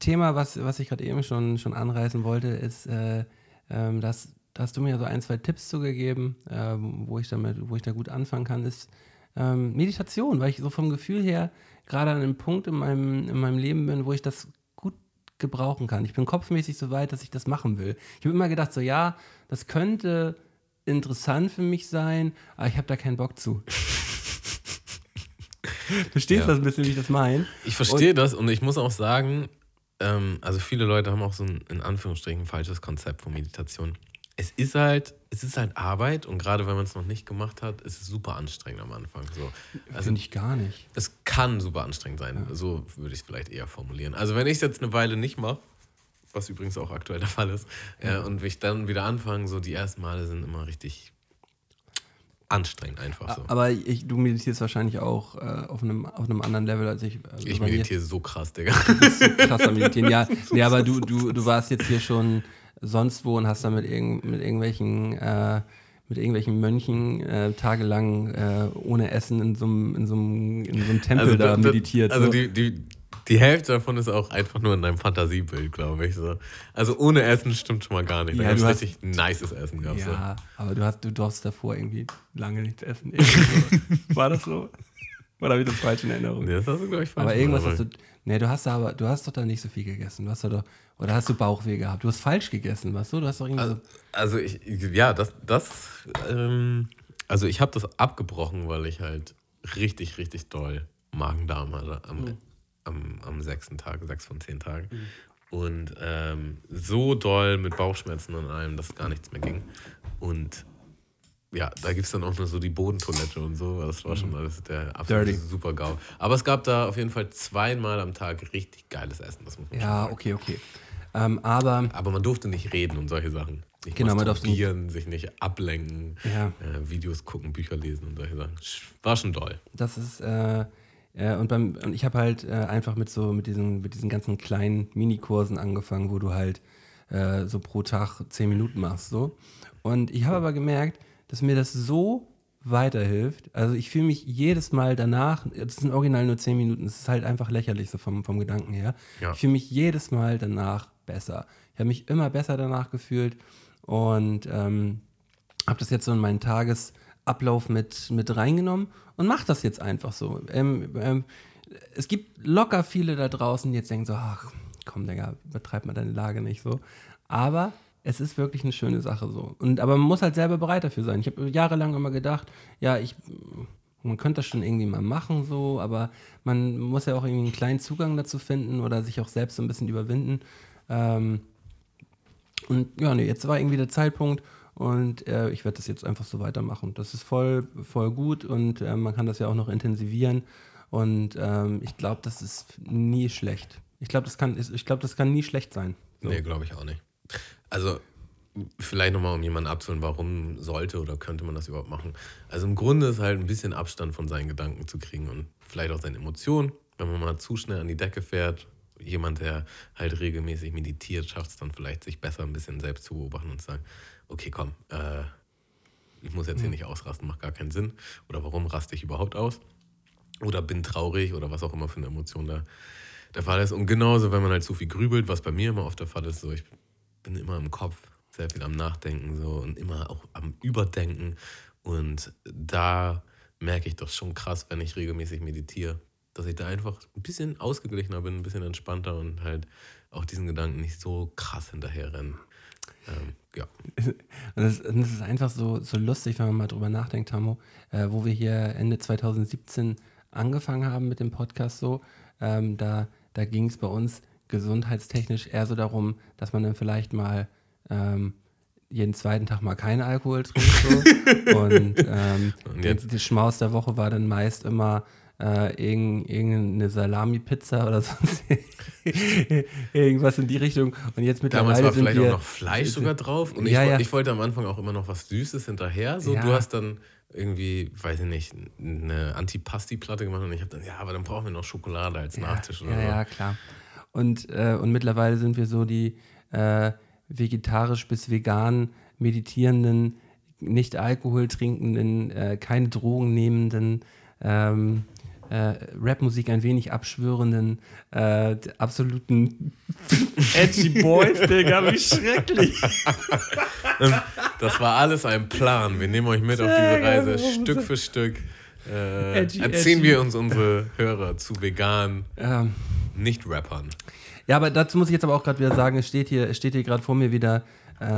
Thema, was, was ich gerade eben schon, schon anreißen wollte, ist, äh, ähm, dass da hast du mir so ein, zwei Tipps zugegeben, äh, wo, ich damit, wo ich da gut anfangen kann, ist ähm, Meditation, weil ich so vom Gefühl her gerade an einem Punkt in meinem, in meinem Leben bin, wo ich das gut gebrauchen kann. Ich bin kopfmäßig so weit, dass ich das machen will. Ich habe immer gedacht, so ja, das könnte interessant für mich sein, aber ich habe da keinen Bock zu. du stehst ja. das ein bisschen, wie ich das meine. Ich verstehe das und ich muss auch sagen, ähm, also viele Leute haben auch so ein in Anführungsstrichen falsches Konzept von Meditation es ist halt, es ist halt Arbeit und gerade wenn man es noch nicht gemacht hat, ist es super anstrengend am Anfang. So. Also, Finde ich gar nicht. Es kann super anstrengend sein, ja. so würde ich es vielleicht eher formulieren. Also wenn ich es jetzt eine Weile nicht mache, was übrigens auch aktuell der Fall ist, ja. äh, und ich dann wieder anfange, so die ersten Male sind immer richtig anstrengend einfach so. Aber ich, du meditierst wahrscheinlich auch äh, auf, einem, auf einem anderen Level als ich. Also ich meditiere so krass, Digga. Du bist so krass am Meditieren. Ja, nee, aber du, du, du warst jetzt hier schon sonst wo und hast da mit, irg mit irgendwelchen äh, mit irgendwelchen Mönchen äh, tagelang äh, ohne Essen in so einem in so einem, in so einem Tempel also, da meditiert. Also so. die, die, die Hälfte davon ist auch einfach nur in deinem Fantasiebild, glaube ich. So. Also ohne Essen stimmt schon mal gar nicht. Da ja, du hast richtig nices Essen. Ja, so. aber du hast du durfst davor irgendwie lange nichts essen. War das so? Oder habe ich das falsch in Erinnerung? Nee, das hast du, glaube ich, falsch Aber irgendwas hast du. Nee, du hast aber, du hast doch da nicht so viel gegessen. Du hast doch, oder hast du Bauchweh gehabt? Du hast falsch gegessen, weißt du? Du hast doch irgendwie also, so also ich, ja, das, das, ähm, also ich habe das abgebrochen, weil ich halt richtig, richtig doll Magen-Darm hatte am, mhm. am, am sechsten Tag, sechs von zehn Tagen. Mhm. Und ähm, so doll mit Bauchschmerzen und allem, dass gar nichts mehr ging. Und ja, da gibt es dann auch nur so die Bodentoilette und so. Das war schon mhm. alles der absolute super GAU. Aber es gab da auf jeden Fall zweimal am Tag richtig geiles Essen. Das muss man ja, okay, okay. Ähm, aber, aber man durfte nicht reden und solche Sachen. Nicht genau, man durfte nicht, sich nicht ablenken, ja. äh, Videos gucken, Bücher lesen und solche Sachen. War schon toll. Das ist, äh, äh, und, beim, und ich habe halt äh, einfach mit so, mit diesen, mit diesen ganzen kleinen Minikursen angefangen, wo du halt äh, so pro Tag zehn Minuten machst. So. Und ich habe aber gemerkt, dass mir das so weiterhilft. Also ich fühle mich jedes Mal danach, das sind original nur zehn Minuten, das ist halt einfach lächerlich so vom, vom Gedanken her. Ja. Ich fühle mich jedes Mal danach besser. Ich habe mich immer besser danach gefühlt und ähm, habe das jetzt so in meinen Tagesablauf mit, mit reingenommen und mache das jetzt einfach so. Ähm, ähm, es gibt locker viele da draußen, die jetzt denken so, ach komm, Digga, betreib mal deine Lage nicht so. Aber es ist wirklich eine schöne Sache so. Und, aber man muss halt selber bereit dafür sein. Ich habe jahrelang immer gedacht, ja, ich, man könnte das schon irgendwie mal machen so, aber man muss ja auch irgendwie einen kleinen Zugang dazu finden oder sich auch selbst so ein bisschen überwinden. Ähm, und ja, nee, jetzt war irgendwie der Zeitpunkt und äh, ich werde das jetzt einfach so weitermachen. Das ist voll, voll gut und äh, man kann das ja auch noch intensivieren. Und ähm, ich glaube, das ist nie schlecht. Ich glaube, das, kann, das kann nie schlecht sein. So. Nee, glaube ich auch nicht. Also vielleicht nochmal, um jemanden abzuholen, warum sollte oder könnte man das überhaupt machen? Also im Grunde ist halt ein bisschen Abstand von seinen Gedanken zu kriegen und vielleicht auch seine Emotionen. Wenn man mal zu schnell an die Decke fährt, jemand, der halt regelmäßig meditiert, schafft es dann vielleicht, sich besser ein bisschen selbst zu beobachten und zu sagen, okay, komm, äh, ich muss jetzt hier mhm. nicht ausrasten, macht gar keinen Sinn. Oder warum raste ich überhaupt aus? Oder bin traurig oder was auch immer für eine Emotion da der Fall ist. Und genauso, wenn man halt zu viel grübelt, was bei mir immer oft der Fall ist, so ich bin immer im Kopf, sehr viel am Nachdenken so und immer auch am Überdenken. Und da merke ich doch schon krass, wenn ich regelmäßig meditiere, dass ich da einfach ein bisschen ausgeglichener bin, ein bisschen entspannter und halt auch diesen Gedanken nicht so krass hinterherrennen. Ähm, ja. Und es, ist einfach so, so lustig, wenn man mal drüber nachdenkt, Tamo, äh, wo wir hier Ende 2017 angefangen haben mit dem Podcast so, ähm, da, da ging es bei uns gesundheitstechnisch eher so darum, dass man dann vielleicht mal ähm, jeden zweiten Tag mal keinen Alkohol trinkt. So. und ähm, und die Schmaus der Woche war dann meist immer äh, irgendeine Salami-Pizza oder sonst irgendwas in die Richtung. Und jetzt mittlerweile Damals war vielleicht wir, auch noch Fleisch sogar drauf. Und ja, ich, ja. ich, wollte am Anfang auch immer noch was Süßes hinterher. So, ja. du hast dann irgendwie, weiß ich nicht, eine Antipasti-Platte gemacht und ich habe dann, ja, aber dann brauchen wir noch Schokolade als Nachtisch oder ja, so. Ja, klar. Und, äh, und mittlerweile sind wir so die äh, vegetarisch bis vegan meditierenden, nicht Alkohol trinkenden, äh, keine Drogen nehmenden, ähm, äh, Rapmusik ein wenig abschwörenden, äh, absoluten edgy Boys, Digga, wie schrecklich. Das war alles ein Plan. Wir nehmen euch mit auf diese Reise, Stück für Stück. Äh, Edgy, erzählen edgy. wir uns unsere Hörer zu veganen Ähm, Nicht-Rappern. Ja, aber dazu muss ich jetzt aber auch gerade wieder sagen, es steht hier, es steht hier gerade vor mir wieder ähm,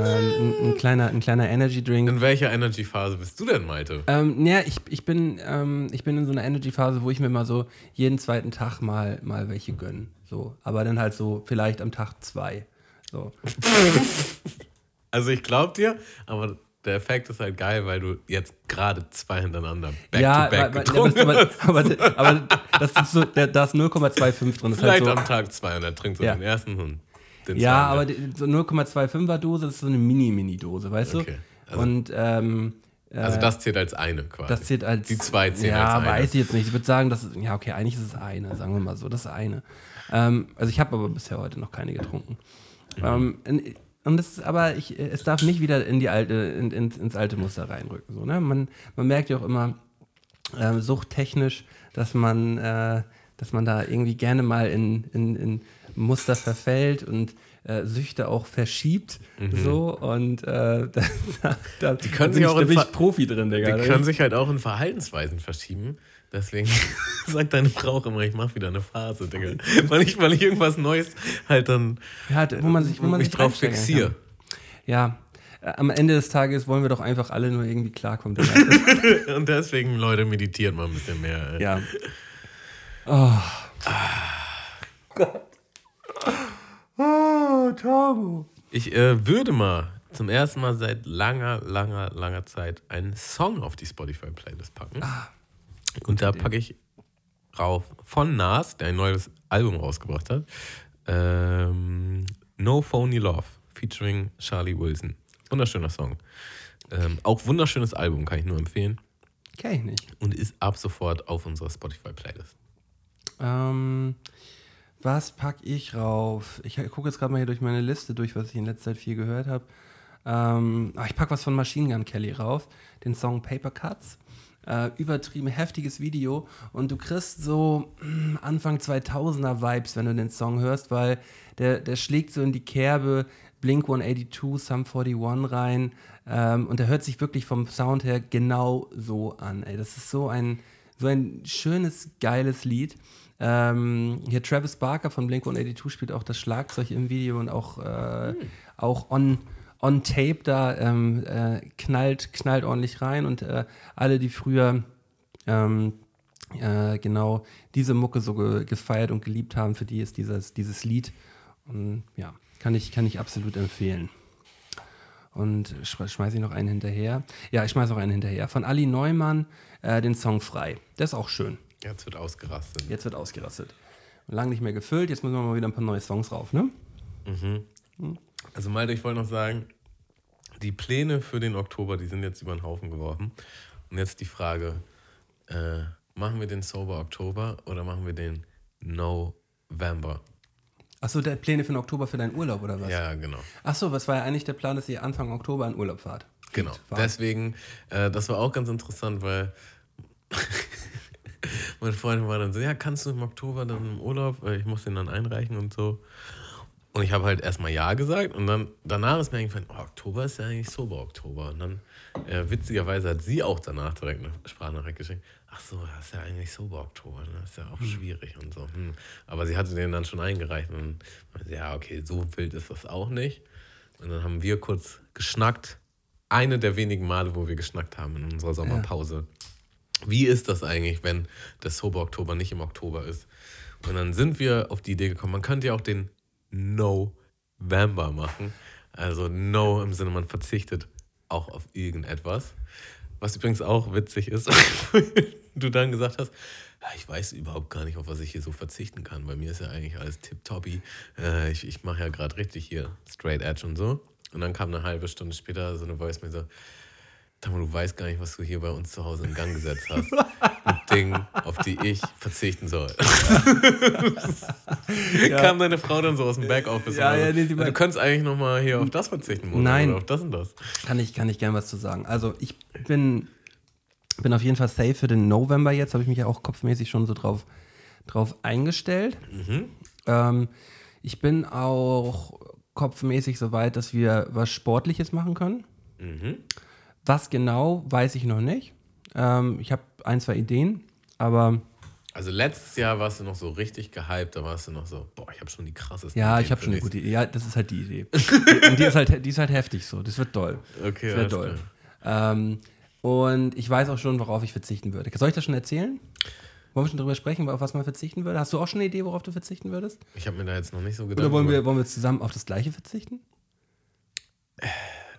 ein, ein kleiner, ein kleiner Energy Drink. In welcher Energy-Phase bist du denn, Malte? Ähm, naja, ich, ich, bin, ähm, ich bin in so einer Energy-Phase, wo ich mir mal so jeden zweiten Tag mal, mal welche gönne. So. Aber dann halt so vielleicht am Tag zwei. So. Also ich glaub dir, aber der Effekt ist halt geil, weil du jetzt gerade zwei hintereinander back ja, to back aber, getrunken hast. aber, aber, aber das ist so, da, da ist 0,25 drin. Halt Vielleicht so, am Tag zwei und er trinkt so Ja. den ersten und den Ja, aber die, so 0,25er Dose, das ist so eine Mini-Mini-Dose, weißt Okay, du? also- Und ähm, äh, Also das zählt als eine quasi. das zählt als. Die zwei zählen ja, als eine. weiß ich jetzt nicht. Ich würde sagen, das ist, ja, okay, eigentlich ist es eine, sagen wir mal so, das ist eine. Ähm, also ich habe aber bisher heute noch keine getrunken. Mhm. Ähm, und das ist aber, ich, es darf nicht wieder in die alte, in, in, ins alte Muster reinrücken. So, ne? man, man merkt ja auch immer, äh, suchttechnisch, dass man, äh, dass man da irgendwie gerne mal in, in, in Muster verfällt und äh, Süchte auch verschiebt. So und äh, da, da, Mhm. können sich ich, auch in Ver- Profi drin, Digga. Die können sich halt auch in Verhaltensweisen verschieben. Deswegen sagt deine Frau auch immer, ich mach wieder eine Phase, Digga. weil, ich, weil ich irgendwas Neues halt dann ja, wo man sich, wo man mich sich drauf fixiere. Ja, äh, am Ende des Tages wollen wir doch einfach alle nur irgendwie klarkommen. Und deswegen, Leute, meditiert mal ein bisschen mehr. ey. ja. Oh. Oh, Tamo. Ich äh, würde mal zum ersten Mal seit langer, langer, langer Zeit einen Song auf die Spotify-Playlist packen. Ah, Und da packe ich rauf von Nas, der ein neues Album rausgebracht hat. Ähm, no Phony Love, featuring Charlie Wilson. Wunderschöner Song. Ähm, auch wunderschönes Album, kann ich nur empfehlen. Kenn ich nicht. Und ist ab sofort auf unserer Spotify-Playlist. Ähm, was pack ich rauf? Ich gucke jetzt gerade mal hier durch meine Liste durch, was ich in letzter Zeit viel gehört habe. Ähm, ah, ich pack was von Machine Gun Kelly rauf, den Song Paper Cuts. Äh, übertrieben heftiges Video und du kriegst so mm, Anfang 2000er Vibes, wenn du den Song hörst, weil der, der schlägt so in die Kerbe Blink 182, Sum 41 rein ähm, und der hört sich wirklich vom Sound her genau so an. Ey. Das ist so ein, so ein schönes, geiles Lied. Ähm, hier Travis Barker von Blink 182 spielt auch das Schlagzeug im Video und auch, äh, auch on, on Tape da ähm, äh, knallt, knallt ordentlich rein und äh, alle, die früher ähm, äh, genau diese Mucke so ge gefeiert und geliebt haben, für die ist dieses, dieses Lied und, ja, kann ich, kann ich absolut empfehlen. Und sch schmeiße ich noch einen hinterher. Ja, ich schmeiße noch einen hinterher. Von Ali Neumann, äh, den Song Frei. Der ist auch schön. Jetzt wird ausgerastet. Jetzt wird ausgerastet. Lang nicht mehr gefüllt, jetzt müssen wir mal wieder ein paar neue Songs rauf, ne? Also Malte, ich wollte noch sagen, die Pläne für den Oktober, die sind jetzt über den Haufen geworfen. Und jetzt die Frage, äh, machen wir den Sober Oktober oder machen wir den November? Achso, der Pläne für den Oktober für deinen Urlaub oder was? Ja, genau. Achso, was war ja eigentlich der Plan, dass ihr Anfang Oktober in Urlaub fahrt? Genau. War- Deswegen, äh, das war auch ganz interessant, weil meine Freundin war dann so, ja, kannst du im Oktober dann im Urlaub, Weil ich muss den dann einreichen und so. Und ich habe halt erstmal Ja gesagt und dann danach ist mir eingefallen, oh, Oktober ist ja eigentlich sober Oktober. Und dann, äh, witzigerweise, hat sie auch danach direkt eine Sprachnachricht geschickt. Ach so, das ist ja eigentlich sober Oktober, ne? das ist ja auch schwierig und so. Hm. Aber sie hatte den dann schon eingereicht und meinte, ja, okay, so wild ist das auch nicht. Und dann haben wir kurz geschnackt. Eine der wenigen Male, wo wir geschnackt haben in unserer Sommerpause. Wie ist das eigentlich, wenn der Sober Oktober nicht im Oktober ist? Und dann sind wir auf die Idee gekommen, man könnte ja auch den November machen. Also No im Sinne, man verzichtet auch auf irgendetwas. Was übrigens auch witzig ist, du dann gesagt hast, ja, ich weiß überhaupt gar nicht, auf was ich hier so verzichten kann. Bei mir ist ja eigentlich alles tipptoppi. Äh, ich ich mache ja gerade richtig hier Straight Edge und so. Und dann kam eine halbe Stunde später so eine Voice mir so, Tamo, du weißt gar nicht, was du hier bei uns zu Hause in Gang gesetzt hast. Ein Ding, auf die ich verzichten soll. Kam deine Frau dann so aus dem Backoffice Ja, ja, nee, du könntest eigentlich nochmal hier auf das verzichten, Mona, Nein. Oder auf das und das. Kann ich, kann ich gern was zu sagen. Also ich bin, Bin auf jeden Fall safe für den November jetzt, habe ich mich ja auch kopfmäßig schon so drauf, drauf eingestellt. Ähm, ich bin auch kopfmäßig so weit, dass wir was Sportliches machen können. Was genau, weiß ich noch nicht. Ähm, ich habe ein, zwei Ideen, aber Also letztes Jahr warst du noch so richtig gehypt, da warst du noch so, boah, ich habe schon die krassesten ja, Ideen ich habe schon eine gute Idee. Ja, das ist halt die Idee. Und die ist halt, die ist halt heftig so. Das wird doll. Okay, Das wird doll. klar. Ähm, und ich weiß auch schon, worauf ich verzichten würde. Soll ich das schon erzählen? Wollen wir schon darüber sprechen, auf was man verzichten würde? Hast du auch schon eine Idee, worauf du verzichten würdest? Ich habe mir da jetzt noch nicht so gedacht. Oder wollen wir, wollen wir zusammen auf das Gleiche verzichten?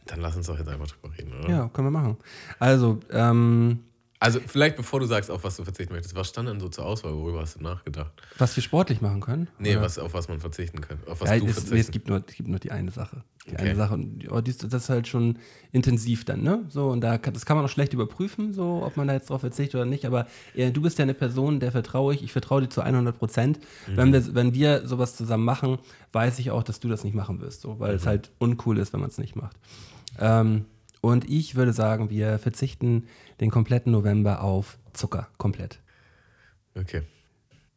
Dann lass uns doch jetzt einfach drüber reden, oder? Ja, können wir machen. Also, ähm, Also vielleicht bevor du sagst, auf was du verzichten möchtest, was stand denn so zur Auswahl? Worüber hast du nachgedacht? was wir sportlich machen können? Nee, Oder? was, auf was man verzichten kann. Auf was ja, du es, verzichten nee, es, gibt nur, es gibt nur die eine Sache. Die Okay. eine Sache. Und oh, das ist halt schon intensiv dann, ne? So, und da kann, das kann man auch schlecht überprüfen, so, ob man da jetzt drauf verzichtet oder nicht. Aber äh, du bist ja eine Person, der vertraue ich. Ich vertraue dir zu 100 Prozent. Mhm. Wenn, wir, wenn wir sowas zusammen machen, weiß ich auch, dass du das nicht machen wirst, so, weil Mhm. es halt uncool ist, wenn man es nicht macht. Ähm, und ich würde sagen, wir verzichten den kompletten November auf Zucker. Komplett. Okay.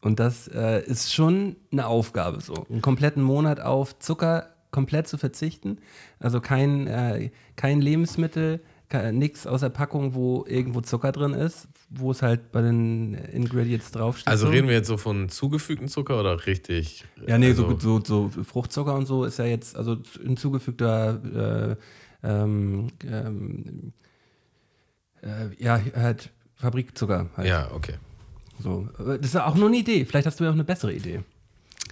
Und das äh, ist schon eine Aufgabe, so einen kompletten Monat auf Zucker komplett zu verzichten. Also kein, äh, kein Lebensmittel, nichts aus der Packung, wo irgendwo Zucker drin ist, wo es halt bei den Ingredients draufsteht. Also so. reden wir jetzt so von zugefügten Zucker oder richtig? Ja, nee, also, so, so, so Fruchtzucker und so ist ja jetzt, also hinzugefügter, äh, ähm, ähm, äh, ja, halt Fabrikzucker halt. Ja, okay. So. Das ist ja auch nur eine Idee. Vielleicht hast du ja auch eine bessere Idee.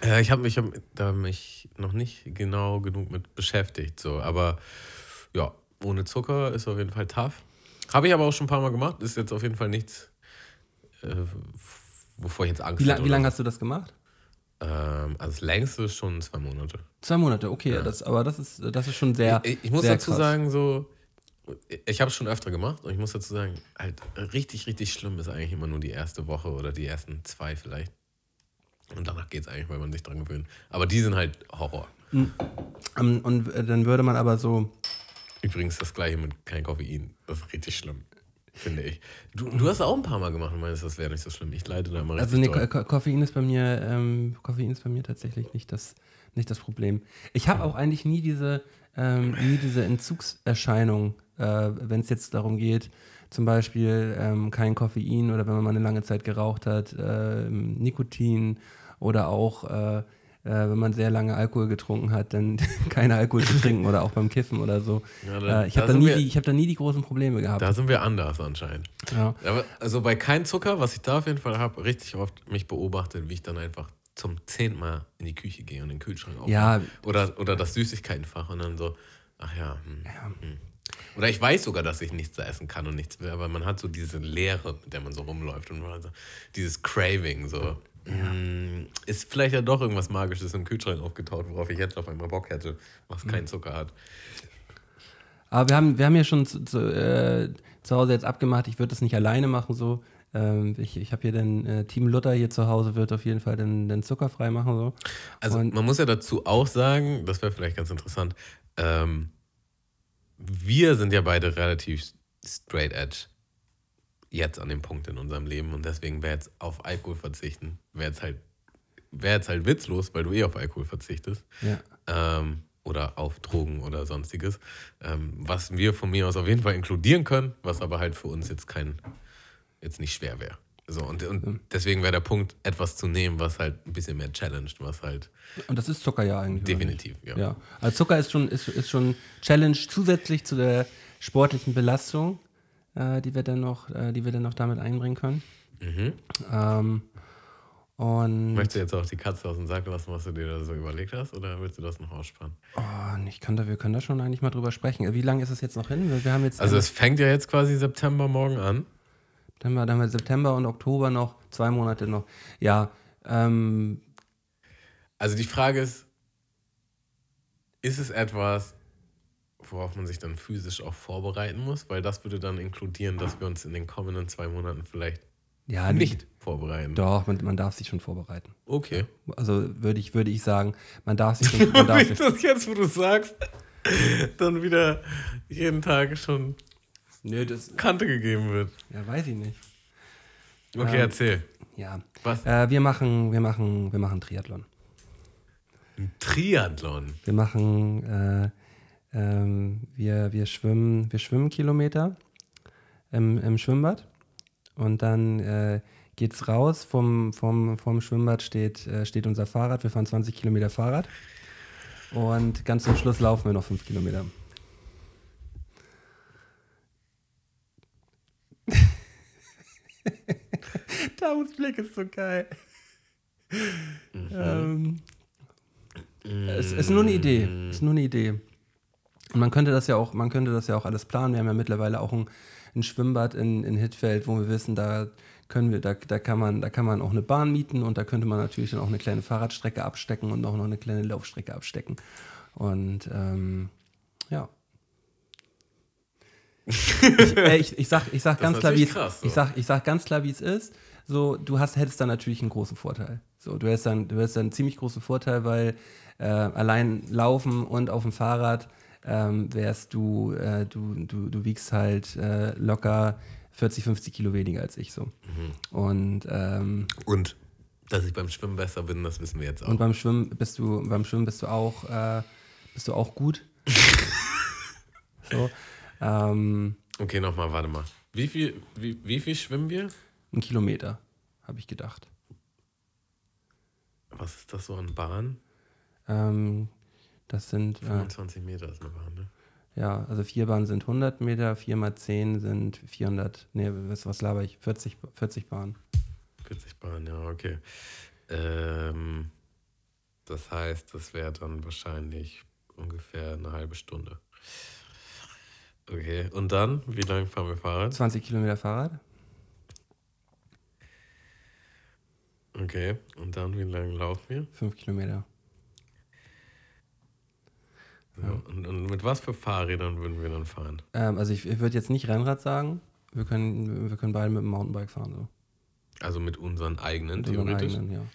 Äh, ich habe mich, hab da mich noch nicht genau genug mit beschäftigt, so. Aber ja, ohne Zucker ist auf jeden Fall tough. Habe ich aber auch schon ein paar Mal gemacht. Ist jetzt auf jeden Fall nichts, äh, wovor ich jetzt Angst Wie, la hätte wie oder lange hast du das gemacht? Ähm, also das längste ist schon zwei Monate. Zwei Monate, okay, das, aber das ist, das ist schon sehr. ich, ich muss sehr dazu krass. sagen, so, ich habe es schon öfter gemacht und ich muss dazu sagen, halt richtig, richtig schlimm ist eigentlich immer nur die erste Woche oder die ersten zwei vielleicht. Und danach geht es eigentlich, weil man sich dran gewöhnt. Aber die sind halt Horror. Ähm, Und äh, dann würde man aber so. Übrigens das gleiche mit kein Koffein. Das ist richtig schlimm, finde ich. Du, du hast auch ein paar Mal gemacht und meinst, das wäre nicht so schlimm. Ich leide da immer Also richtig nee, doll. Ko Koffein ist bei mir, ähm, Koffein ist bei mir tatsächlich nicht das, nicht das Problem. Ich habe auch eigentlich nie diese, ähm, nie diese Entzugserscheinung, äh, wenn es jetzt darum geht, zum Beispiel ähm, kein Koffein oder wenn man mal eine lange Zeit geraucht hat, ähm, Nikotin oder auch äh, äh, wenn man sehr lange Alkohol getrunken hat, dann kein Alkohol zu trinken oder auch beim Kiffen oder so. Ja, da- äh, ich da habe da, sind nie wir- die- ich hab da nie die großen Probleme gehabt. Da sind wir anders anscheinend. ja. Aber also bei kein Zucker, was ich da auf jeden Fall habe, richtig oft mich beobachtet, wie ich dann einfach zum zehnten Mal in die Küche gehe und den Kühlschrank aufmache. Ja. Oder, oder das Süßigkeitenfach und dann so, ach ja, hm, hm. Oder ich weiß sogar, dass ich nichts essen kann und nichts will, aber man hat so diese Leere, mit der man so rumläuft und so dieses Craving, so. hm, Ist vielleicht ja doch irgendwas Magisches im Kühlschrank aufgetaucht, worauf ich jetzt auf einmal Bock hätte, was Mhm. keinen Zucker hat. Aber wir haben, wir haben ja schon zu, zu, äh, zu Hause jetzt abgemacht, ich würde das nicht alleine machen so. Ähm, ich ich habe hier den äh, Team Luther hier zu Hause, wird auf jeden Fall den, den zuckerfrei machen. So. Also Und- man muss ja dazu auch sagen, das wäre vielleicht ganz interessant, ähm, wir sind ja beide relativ straight edge jetzt an dem Punkt in unserem Leben und deswegen wäre jetzt auf Alkohol verzichten, wäre jetzt halt wäre jetzt halt witzlos, weil du eh auf Alkohol verzichtest Ja. ähm, oder auf Drogen oder sonstiges, ähm, was wir von mir aus auf jeden Fall inkludieren können, was aber halt für uns jetzt kein jetzt nicht schwer wäre. So, und, und deswegen wäre der Punkt, etwas zu nehmen, was halt ein bisschen mehr challenged, was halt Und das ist Zucker ja eigentlich. Definitiv, ja. ja. Also Zucker ist schon, ist, ist schon Challenge zusätzlich zu der sportlichen Belastung, äh, die, wir dann noch, äh, die wir dann noch damit einbringen können. Mhm. Ähm, und Möchtest du jetzt auch die Katze aus dem Sack lassen, was du dir da so überlegt hast, oder willst du das noch ausspannen? oh, ich kann da, wir können da schon eigentlich mal drüber sprechen. Wie lange ist es jetzt noch hin? Wir haben jetzt Also es fängt ja jetzt quasi September morgen an. Dann haben wir, dann haben wir September und Oktober noch, zwei Monate noch. Ja, ähm, Also die Frage ist, ist es etwas, worauf man sich dann physisch auch vorbereiten muss? Weil das würde dann inkludieren, dass wir uns in den kommenden zwei Monaten vielleicht ja, nicht vorbereiten. Doch, man, man darf sich schon vorbereiten. Okay. Also würde ich, würde ich sagen, man darf sich schon, man darf sich, das jetzt, wo du sagst, dann wieder jeden Tag schon Nö, das. Kante gegeben wird. Ja, weiß ich nicht. Okay, Ähm, erzähl. Ja. Was? Äh, wir machen, wir machen, wir machen Triathlon. Ein Triathlon. Wir machen, äh, ähm, wir, wir schwimmen, wir schwimmen Kilometer im, im Schwimmbad und dann äh, geht's raus. Vom, vom, vom Schwimmbad steht, äh, steht unser Fahrrad. Wir fahren 20 Kilometer Fahrrad und ganz zum Schluss laufen wir noch 5 Kilometer. Taus Blick ist so geil. Ähm, es ist nur eine Idee. Es ist nur eine Idee. Und man könnte das ja auch, man könnte das ja auch alles planen. Wir haben ja mittlerweile auch ein, ein Schwimmbad in, in Hittfeld, wo wir wissen, da können wir, da, da kann man, da kann man auch eine Bahn mieten und da könnte man natürlich dann auch eine kleine Fahrradstrecke abstecken und auch noch eine kleine Laufstrecke abstecken. Und ähm, ja. Ich, äh, ich, ich sag, ich sag Das ganz klar, wie es, krass, so. ich sag, ich sag ganz klar, wie es ist. So, du hast, hättest dann natürlich einen großen Vorteil. So, du hättest dann, du hättest dann einen ziemlich großen Vorteil, weil äh, allein laufen und auf dem Fahrrad ähm, wärst du, äh, du, du, du wiegst halt äh, locker 40, 50 Kilo weniger als ich so. Und, ähm, Und dass ich beim Schwimmen besser bin, das wissen wir jetzt auch. und beim Schwimmen bist du, beim Schwimmen bist du auch, äh, bist du auch gut. so. Ähm, okay, nochmal, warte mal. Wie viel, wie, wie viel schwimmen wir? ein Kilometer, habe ich gedacht. Was ist das so an Bahn? Ähm, das sind, äh, 25 Meter ist eine Bahn, ne? ja, also vier Bahnen sind 100 Meter, vier mal 10 sind 400, nee, was, was laber ich, 40, 40 Bahnen. 40 Bahn, ja, okay. Ähm, das heißt, das wäre dann wahrscheinlich ungefähr eine halbe Stunde. Okay, und dann, wie lange fahren wir Fahrrad? 20 Kilometer Fahrrad, Okay, und dann, wie lange laufen wir? 5 Kilometer. Ja. Und, und mit was für Fahrrädern würden wir dann fahren? Ähm, also ich, ich würde jetzt nicht Rennrad sagen, wir können, wir können beide mit dem Mountainbike fahren. So. Also mit unseren eigenen, Mit unseren theoretisch? eigenen, ja.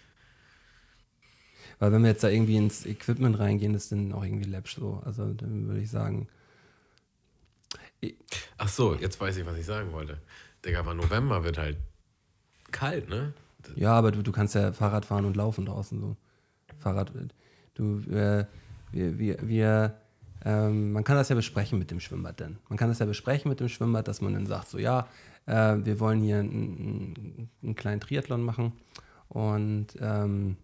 Weil wenn wir jetzt da irgendwie ins Equipment reingehen, das ist dann auch irgendwie läppsch so. Also dann würde ich sagen, Ach so, jetzt weiß ich, was ich sagen wollte. Digga, aber November wird halt kalt, ne? ja, aber du, du kannst ja Fahrrad fahren und laufen draußen so. Fahrrad, du, äh, wir, wir, wir ähm, man kann das ja besprechen mit dem Schwimmbad dann. Man kann das ja besprechen mit dem Schwimmbad, dass man dann sagt, so ja, äh, wir wollen hier einen, einen, einen kleinen Triathlon machen und ähm,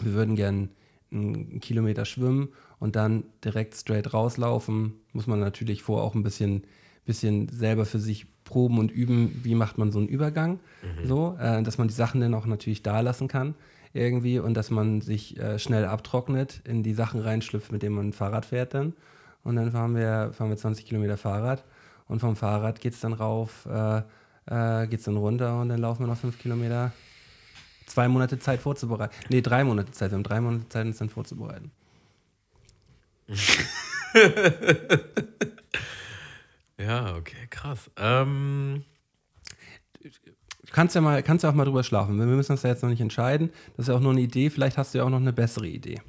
wir würden gern einen Kilometer schwimmen und dann direkt straight rauslaufen. Muss man natürlich vorher auch ein bisschen, bisschen selber für sich proben und üben, wie macht man so einen Übergang. So, äh, dass man die Sachen dann auch natürlich da lassen kann irgendwie und dass man sich äh, schnell abtrocknet, in die Sachen reinschlüpft, mit denen man Fahrrad fährt dann. Und dann fahren wir, fahren wir 20 Kilometer Fahrrad und vom Fahrrad geht es dann rauf, äh, äh, geht es dann runter und dann laufen wir noch fünf Kilometer zwei Monate Zeit vorzubereiten. Nee, drei Monate Zeit. Wir haben drei Monate Zeit, uns dann vorzubereiten. Ja, okay, krass. Ähm, Du kannst ja, mal, kannst ja auch mal drüber schlafen. Wir müssen uns ja jetzt noch nicht entscheiden. Das ist ja auch nur eine Idee. Vielleicht hast du ja auch noch eine bessere Idee.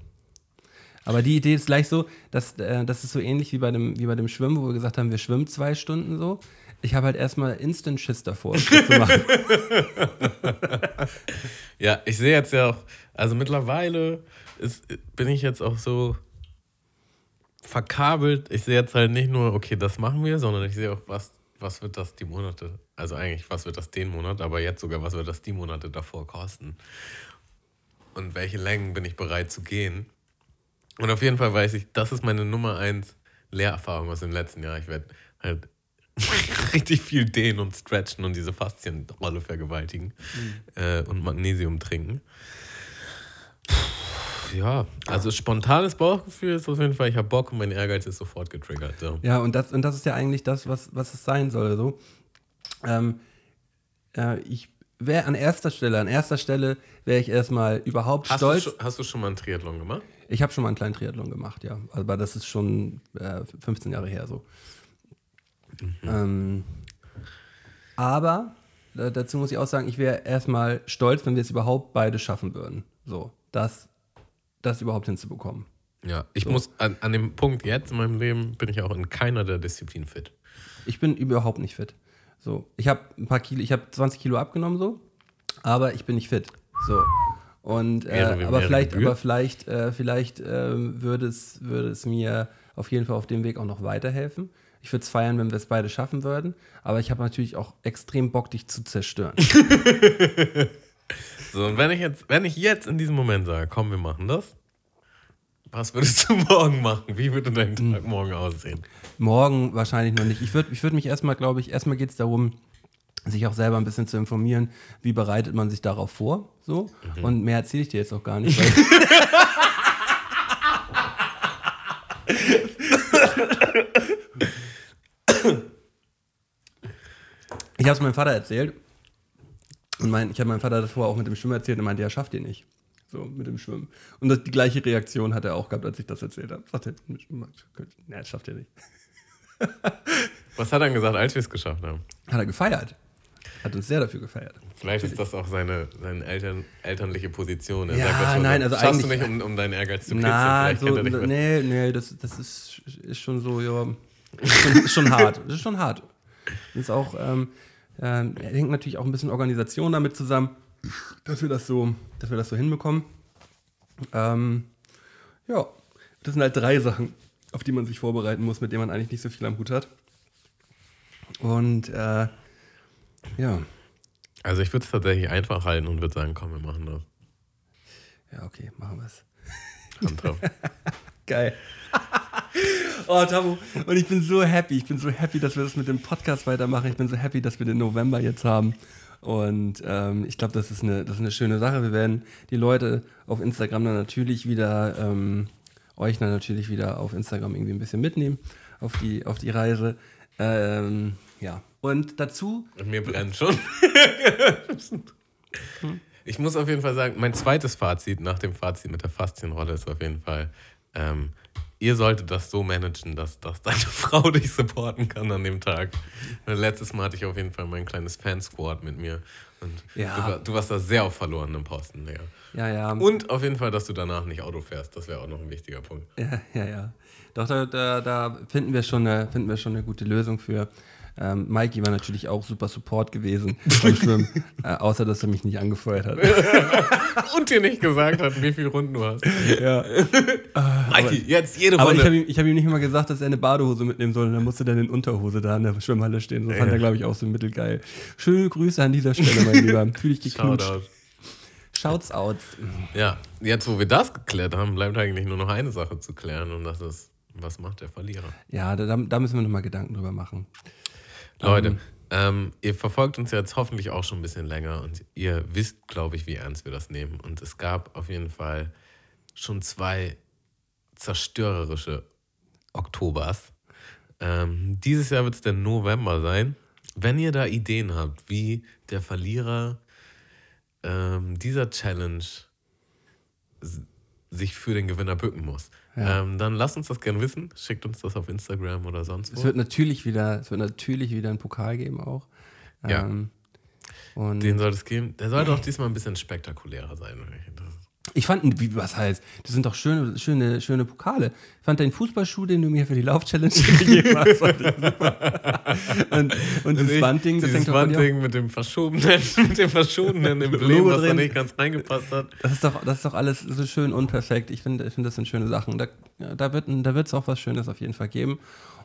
Aber die Idee ist gleich so, dass äh, das ist so ähnlich wie bei, dem, wie bei dem Schwimmen, wo wir gesagt haben, wir schwimmen zwei Stunden so. Ich habe halt erstmal Instant Schiss davor, das zu machen. ja, ich sehe jetzt ja auch, also mittlerweile ist, bin ich jetzt auch so verkabelt. Ich sehe jetzt halt nicht nur, okay, das machen wir, sondern ich sehe auch, was, was wird das die Monate, also eigentlich, was wird das den Monat, aber jetzt sogar, was wird das die Monate davor kosten? Und welche Längen bin ich bereit zu gehen? Und auf jeden Fall weiß ich, das ist meine Nummer eins Lehrerfahrung aus dem letzten Jahr. Ich werde halt richtig viel dehnen und stretchen und diese Faszienrolle vergewaltigen äh, und Magnesium trinken. Ja, also spontanes Bauchgefühl ist auf jeden Fall, ich habe Bock und mein Ehrgeiz ist sofort getriggert. So. Ja, und das, und das ist ja eigentlich das, was, was es sein soll. So. Ähm, äh, ich wäre an erster Stelle, an erster Stelle wäre ich erstmal überhaupt Hast, stolz. du schon, hast du schon mal einen Triathlon gemacht? Ich habe schon mal einen kleinen Triathlon gemacht, ja. Aber das ist schon äh, 15 Jahre her so. Ähm, aber dazu muss ich auch sagen, ich wäre erstmal stolz, wenn wir es überhaupt beide schaffen würden. So, das, das überhaupt hinzubekommen. Ja, ich muss an, an dem Punkt jetzt in meinem Leben bin ich auch in keiner der Disziplinen fit. Ich bin überhaupt nicht fit. So, ich habe ein paar Kilo, ich habe 20 Kilo abgenommen so, aber ich bin nicht fit. So. Und äh, wäre aber vielleicht, aber vielleicht, äh, vielleicht ähm, würde es, würde es mir auf jeden Fall auf dem Weg auch noch weiterhelfen. Ich würde es feiern, wenn wir es beide schaffen würden. Aber ich habe natürlich auch extrem Bock, dich zu zerstören. So, und wenn ich jetzt, wenn ich jetzt in diesem Moment sage, komm, wir machen das, was würdest du morgen machen? Wie würde dein Hm. Tag morgen aussehen? Morgen wahrscheinlich noch nicht. Ich würde ich würd mich erstmal, glaube ich, erstmal geht es darum, sich auch selber ein bisschen zu informieren, wie bereitet man sich darauf vor. So. Und mehr erzähle ich dir jetzt auch gar nicht. Ich habe es meinem Vater erzählt. Und mein, ich habe meinem Vater das vorher auch mit dem Schwimmen erzählt und meinte, er schafft ihr nicht. So, mit dem Schwimmen. Und das, die gleiche Reaktion hat er auch gehabt, als ich das erzählt habe. Sagte, er, nee, das schafft ihr nicht. Was hat er dann gesagt, als wir es geschafft haben? Hat er gefeiert. Hat uns sehr dafür gefeiert. Vielleicht ist das auch seine, seine Eltern, elternliche Position. Er Ja, sagt schon nein, so, also Schaffst du nicht, um, um deinen Ehrgeiz zu kitzeln? Na, Vielleicht so, nee, nee, das, das ist, ist schon so, ja, ist schon, ist schon hart. Das ist schon hart. Ist auch, ähm, ähm, hängt natürlich auch ein bisschen Organisation damit zusammen, dass wir das so, dass wir das so hinbekommen. Ähm, ja, das sind halt drei Sachen, auf die man sich vorbereiten muss, mit denen man eigentlich nicht so viel am Hut hat. Und äh, ja, Also ich würde es tatsächlich einfach halten und würde sagen, komm, wir machen das. ja, okay, machen wir es. Hand drauf. Geil. Oh, Tabu. Und ich bin so happy. Ich bin so happy, dass wir das mit dem Podcast weitermachen. Ich bin so happy, dass wir den November jetzt haben. Und ähm, ich glaube, das, ist eine- das ist eine schöne Sache. Wir werden die Leute auf Instagram dann natürlich wieder, ähm, euch dann natürlich wieder auf Instagram irgendwie ein bisschen mitnehmen auf die, auf die Reise. Ähm, ja. Und dazu, mir brennt schon. ich muss auf jeden Fall sagen, mein zweites Fazit nach dem Fazit mit der Faszienrolle ist auf jeden Fall, ähm, ihr solltet das so managen, dass, dass deine Frau dich supporten kann an dem Tag. Weil letztes Mal hatte ich auf jeden Fall mein kleines Fansquad mit mir. Und Ja. du, du warst da sehr auf verlorenem Posten. Ja. ja, ja. Und auf jeden Fall, dass du danach nicht Auto fährst. Das wäre auch noch ein wichtiger Punkt. Ja, ja, ja. Doch, da, da, da finden, wir schon eine, finden wir schon eine gute Lösung für. Ähm, Mikey war natürlich auch super Support gewesen beim Schwimmen, äh, außer dass er mich nicht angefeuert hat. Und dir nicht gesagt hat, wie viele Runden du hast. ja. Mikey, jetzt jede Aber ich habe Runde. ihm, ich hab ihm nicht mal gesagt, dass er eine Badehose mitnehmen soll. Und dann musste der in Unterhose da in der Schwimmhalle stehen. Das fand er, glaube ich, auch so mittelgeil. Schöne Grüße an dieser Stelle, mein Lieber. Fühl dich geknutscht. Shoutout. Shouts out. Ja, jetzt wo wir das geklärt haben, bleibt eigentlich nur noch eine Sache zu klären und das ist, was macht der Verlierer? Ja, da, da müssen wir nochmal Gedanken drüber machen. Leute, ähm, ihr verfolgt uns jetzt hoffentlich auch schon ein bisschen länger und ihr wisst, glaube ich, wie ernst wir das nehmen. Und es gab auf jeden Fall schon zwei zerstörerische Oktobers. Ähm, dieses Jahr wird es der November sein. Wenn ihr da Ideen habt, wie der Verlierer ähm, dieser Challenge sich für den Gewinner bücken muss, Ja. ähm, dann lasst uns das gerne wissen. Schickt uns das auf Instagram oder sonst wo. Es wird natürlich wieder, es wird natürlich wieder einen Pokal geben auch. Ja. Ähm, und Den soll es geben. Der sollte auch diesmal ein bisschen spektakulärer sein. Das- Ich fand, wie, was heißt, das sind doch schöne, schöne, schöne Pokale. Ich fand den Fußballschuh, den du mir für die Lauf-Challenge gegeben hast, super. Und, und das Ich- Wandding, das dieses. Wandding mit dem verschobenen, mit dem verschobenen Emblem, was da nicht ganz reingepasst hat. Das ist doch, das ist doch alles so schön unperfekt. Ich finde, ich finde, das sind schöne Sachen. Da, da wird da wird's auch was Schönes auf jeden Fall geben.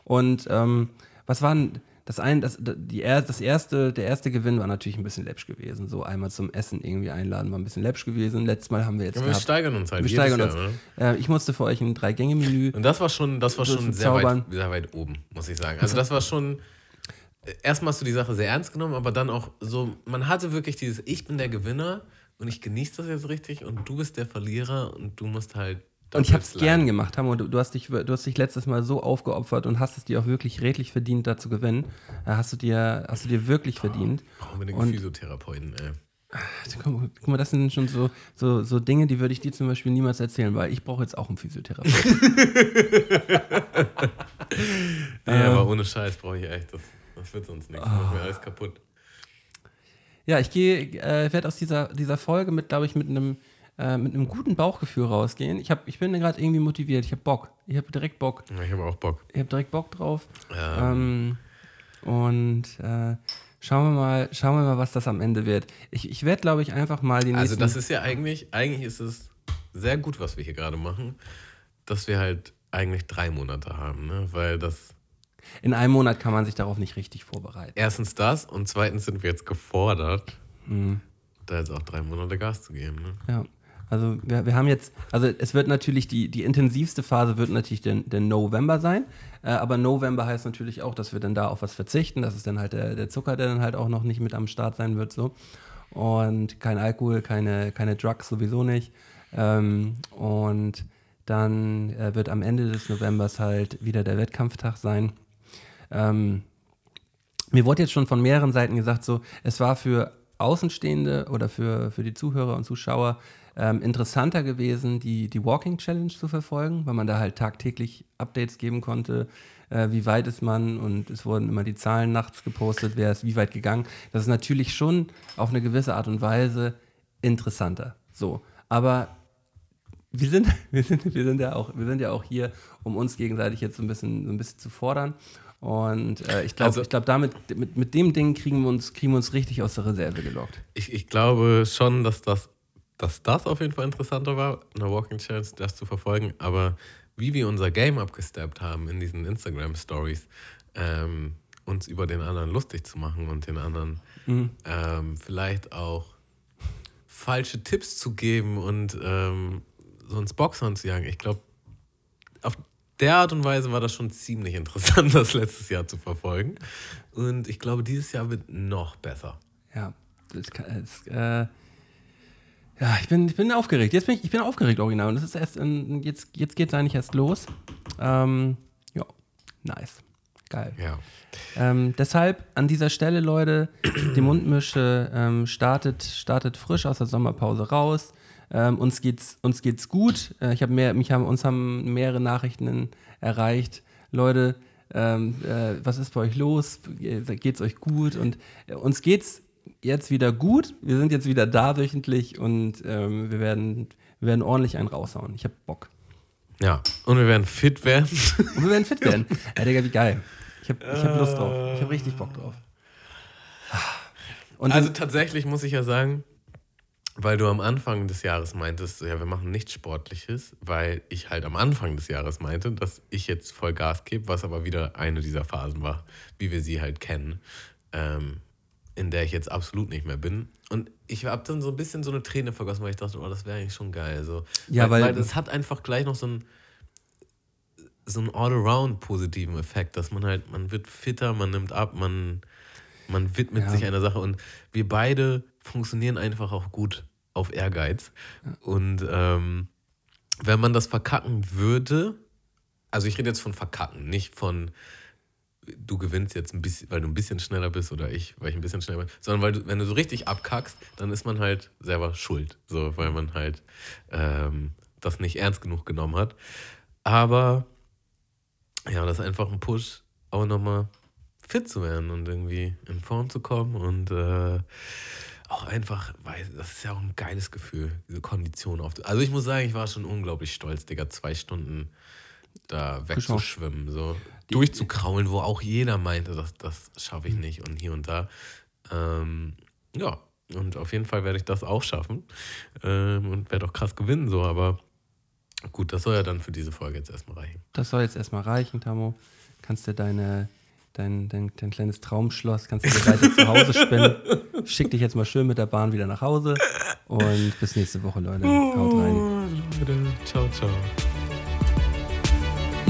Und ähm, was war denn das ein, das, die, er- das erste, der erste Gewinn war natürlich ein bisschen läppsch gewesen. So einmal zum Essen irgendwie einladen war ein bisschen läppsch gewesen. Letztes Mal haben wir jetzt Ja, wir gehabt. steigern uns halt wir steigern Jahr, uns. oder? Äh, ich musste für euch ein Drei-Gänge-Menü. Und das war schon, das war schon sehr weit, sehr weit oben, muss ich sagen. Also das war schon. äh, Erstmal hast du die Sache sehr ernst genommen, aber dann auch so, man hatte wirklich dieses, ich bin der Gewinner und ich genieße das jetzt richtig und du bist der Verlierer und du musst halt. Und ich habe es gern gemacht, Hammo. Du, du, hast dich, du hast dich letztes Mal so aufgeopfert und hast es dir auch wirklich redlich verdient, da zu gewinnen. Da hast du dir, hast du dir wirklich verdient. Brauchen wir den Und- Physiotherapeuten, ey. Guck, mal, das sind schon so, so, so Dinge, die würde ich dir zum Beispiel niemals erzählen, weil ich brauche jetzt auch einen Physiotherapeuten. Nee, aber ohne Scheiß brauche ich echt, das, das wird sonst nichts. Das macht Ah. mir alles kaputt. ja, ich gehe, äh, werde aus dieser, dieser Folge mit, glaube ich, mit einem äh, mit einem guten Bauchgefühl rausgehen. Ich, hab, ich bin gerade irgendwie motiviert, ich habe Bock. Ich habe direkt Bock. Ja, ich habe auch Bock. Ich habe direkt Bock drauf. Ja. Ähm, und äh, schauen, wir mal, schauen wir mal, was das am Ende wird. Ich, ich werde, glaube ich, einfach mal die Also nächsten... das ist ja eigentlich, eigentlich ist es sehr gut, was wir hier gerade machen, dass wir halt eigentlich drei Monate haben, ne? Weil das in einem Monat kann man sich darauf nicht richtig vorbereiten. erstens das und zweitens sind wir jetzt gefordert, Mhm. da jetzt auch drei Monate Gas zu geben. Ne? Ja. Also wir, wir haben jetzt, also es wird natürlich die, die intensivste Phase wird natürlich der, der November sein. Äh, aber November heißt natürlich auch, dass wir dann da auf was verzichten. Das ist dann halt der, der Zucker, der dann halt auch noch nicht mit am Start sein wird. so Und kein Alkohol, keine, keine Drugs sowieso nicht. Ähm, und dann äh, wird am Ende des Novembers halt wieder der Wettkampftag sein. Ähm, mir wurde jetzt schon von mehreren Seiten gesagt, so, es war für Außenstehende oder für, für die Zuhörer und Zuschauer ähm, interessanter gewesen, die, die Walking Challenge zu verfolgen, weil man da halt tagtäglich Updates geben konnte, äh, wie weit ist man und es wurden immer die Zahlen nachts gepostet, wer ist wie weit gegangen. Das ist natürlich schon auf eine gewisse Art und Weise interessanter. So, aber wir sind, wir sind, wir sind, ja, auch, wir sind ja auch hier, um uns gegenseitig jetzt so ein bisschen, so ein bisschen zu fordern. Und äh, ich glaube, Also- ich glaube, damit, mit, mit dem Ding kriegen wir, uns, kriegen wir uns richtig aus der Reserve gelockt. Ich, ich glaube schon, dass das, dass das auf jeden Fall interessanter war, eine Walking Challenge, das zu verfolgen. Aber wie wir unser Game abgesteppt haben in diesen Instagram Stories, ähm, uns über den anderen lustig zu machen und den anderen ähm, vielleicht auch falsche Tipps zu geben und ähm, so ins Boxhorn zu jagen. Ich glaube, auf der Art und Weise war das schon ziemlich interessant, das letztes Jahr zu verfolgen. Und ich glaube, dieses Jahr wird noch besser. Ja, das, kann- das, äh, ja ich, bin, ich bin aufgeregt. Jetzt bin ich, ich bin aufgeregt, original. Und das ist erst, in, jetzt, jetzt geht es eigentlich erst los. Ähm, ja, nice. Geil. Ja. Ähm, deshalb an dieser Stelle, Leute, die Mundmische ähm, startet, startet frisch aus der Sommerpause raus. Ähm, uns geht's, uns geht's gut. Äh, ich habe mehr, mich haben, uns haben mehrere Nachrichten erreicht. Leute, ähm, äh, was ist bei euch los? Ge- Geht's euch gut? Und äh, uns geht's jetzt wieder gut. Wir sind jetzt wieder da wöchentlich und ähm, wir, werden, wir werden ordentlich einen raushauen. Ich habe Bock. Ja. Und wir werden fit werden. Und wir werden fit werden. ja, Digga, wie geil. Ich habe ich hab Lust drauf. Ich habe richtig Bock drauf. Und also tatsächlich muss ich ja sagen, weil du am Anfang des Jahres meintest, ja, wir machen nichts Sportliches, weil ich halt am Anfang des Jahres meinte, dass ich jetzt voll Gas gebe, was aber wieder eine dieser Phasen war, wie wir sie halt kennen, ähm, in der ich jetzt absolut nicht mehr bin. Und ich habe dann so ein bisschen so eine Träne vergossen, weil ich dachte, oh, das wäre eigentlich schon geil. So. Ja, weil, weil- weil das hat einfach gleich noch so ein so einen all-around positiven Effekt, dass man halt, man wird fitter, man nimmt ab, man, man widmet Ja. sich einer Sache und wir beide funktionieren einfach auch gut auf Ehrgeiz. Und ähm, wenn man das verkacken würde, also ich rede jetzt von verkacken, nicht von du gewinnst jetzt ein bisschen, weil du ein bisschen schneller bist oder ich, weil ich ein bisschen schneller bin, sondern weil du, wenn du so richtig abkackst, dann ist man halt selber schuld, so, weil man halt ähm, das nicht ernst genug genommen hat. Aber ja, das ist einfach ein Push, auch nochmal fit zu werden und irgendwie in Form zu kommen und äh, auch einfach, weil das ist ja auch ein geiles Gefühl, diese Kondition auf. Also ich muss sagen, ich war schon unglaublich stolz, Digga, zwei Stunden da wegzuschwimmen, so durchzukraulen, wo auch jeder meinte, das, das schaffe ich nicht und hier und da. Ähm, ja, und auf jeden Fall werde ich das auch schaffen ähm, und werde auch krass gewinnen, so, aber gut, das soll ja dann für diese Folge jetzt erstmal reichen. das soll jetzt erstmal reichen, Tamo. Kannst dir deine, dein, dein, dein kleines Traumschloss, kannst du dir weiter zu Hause spinnen. Schick dich jetzt mal schön mit der Bahn wieder nach Hause. Und bis nächste Woche, Leute. Haut rein. Leute, ciao, ciao.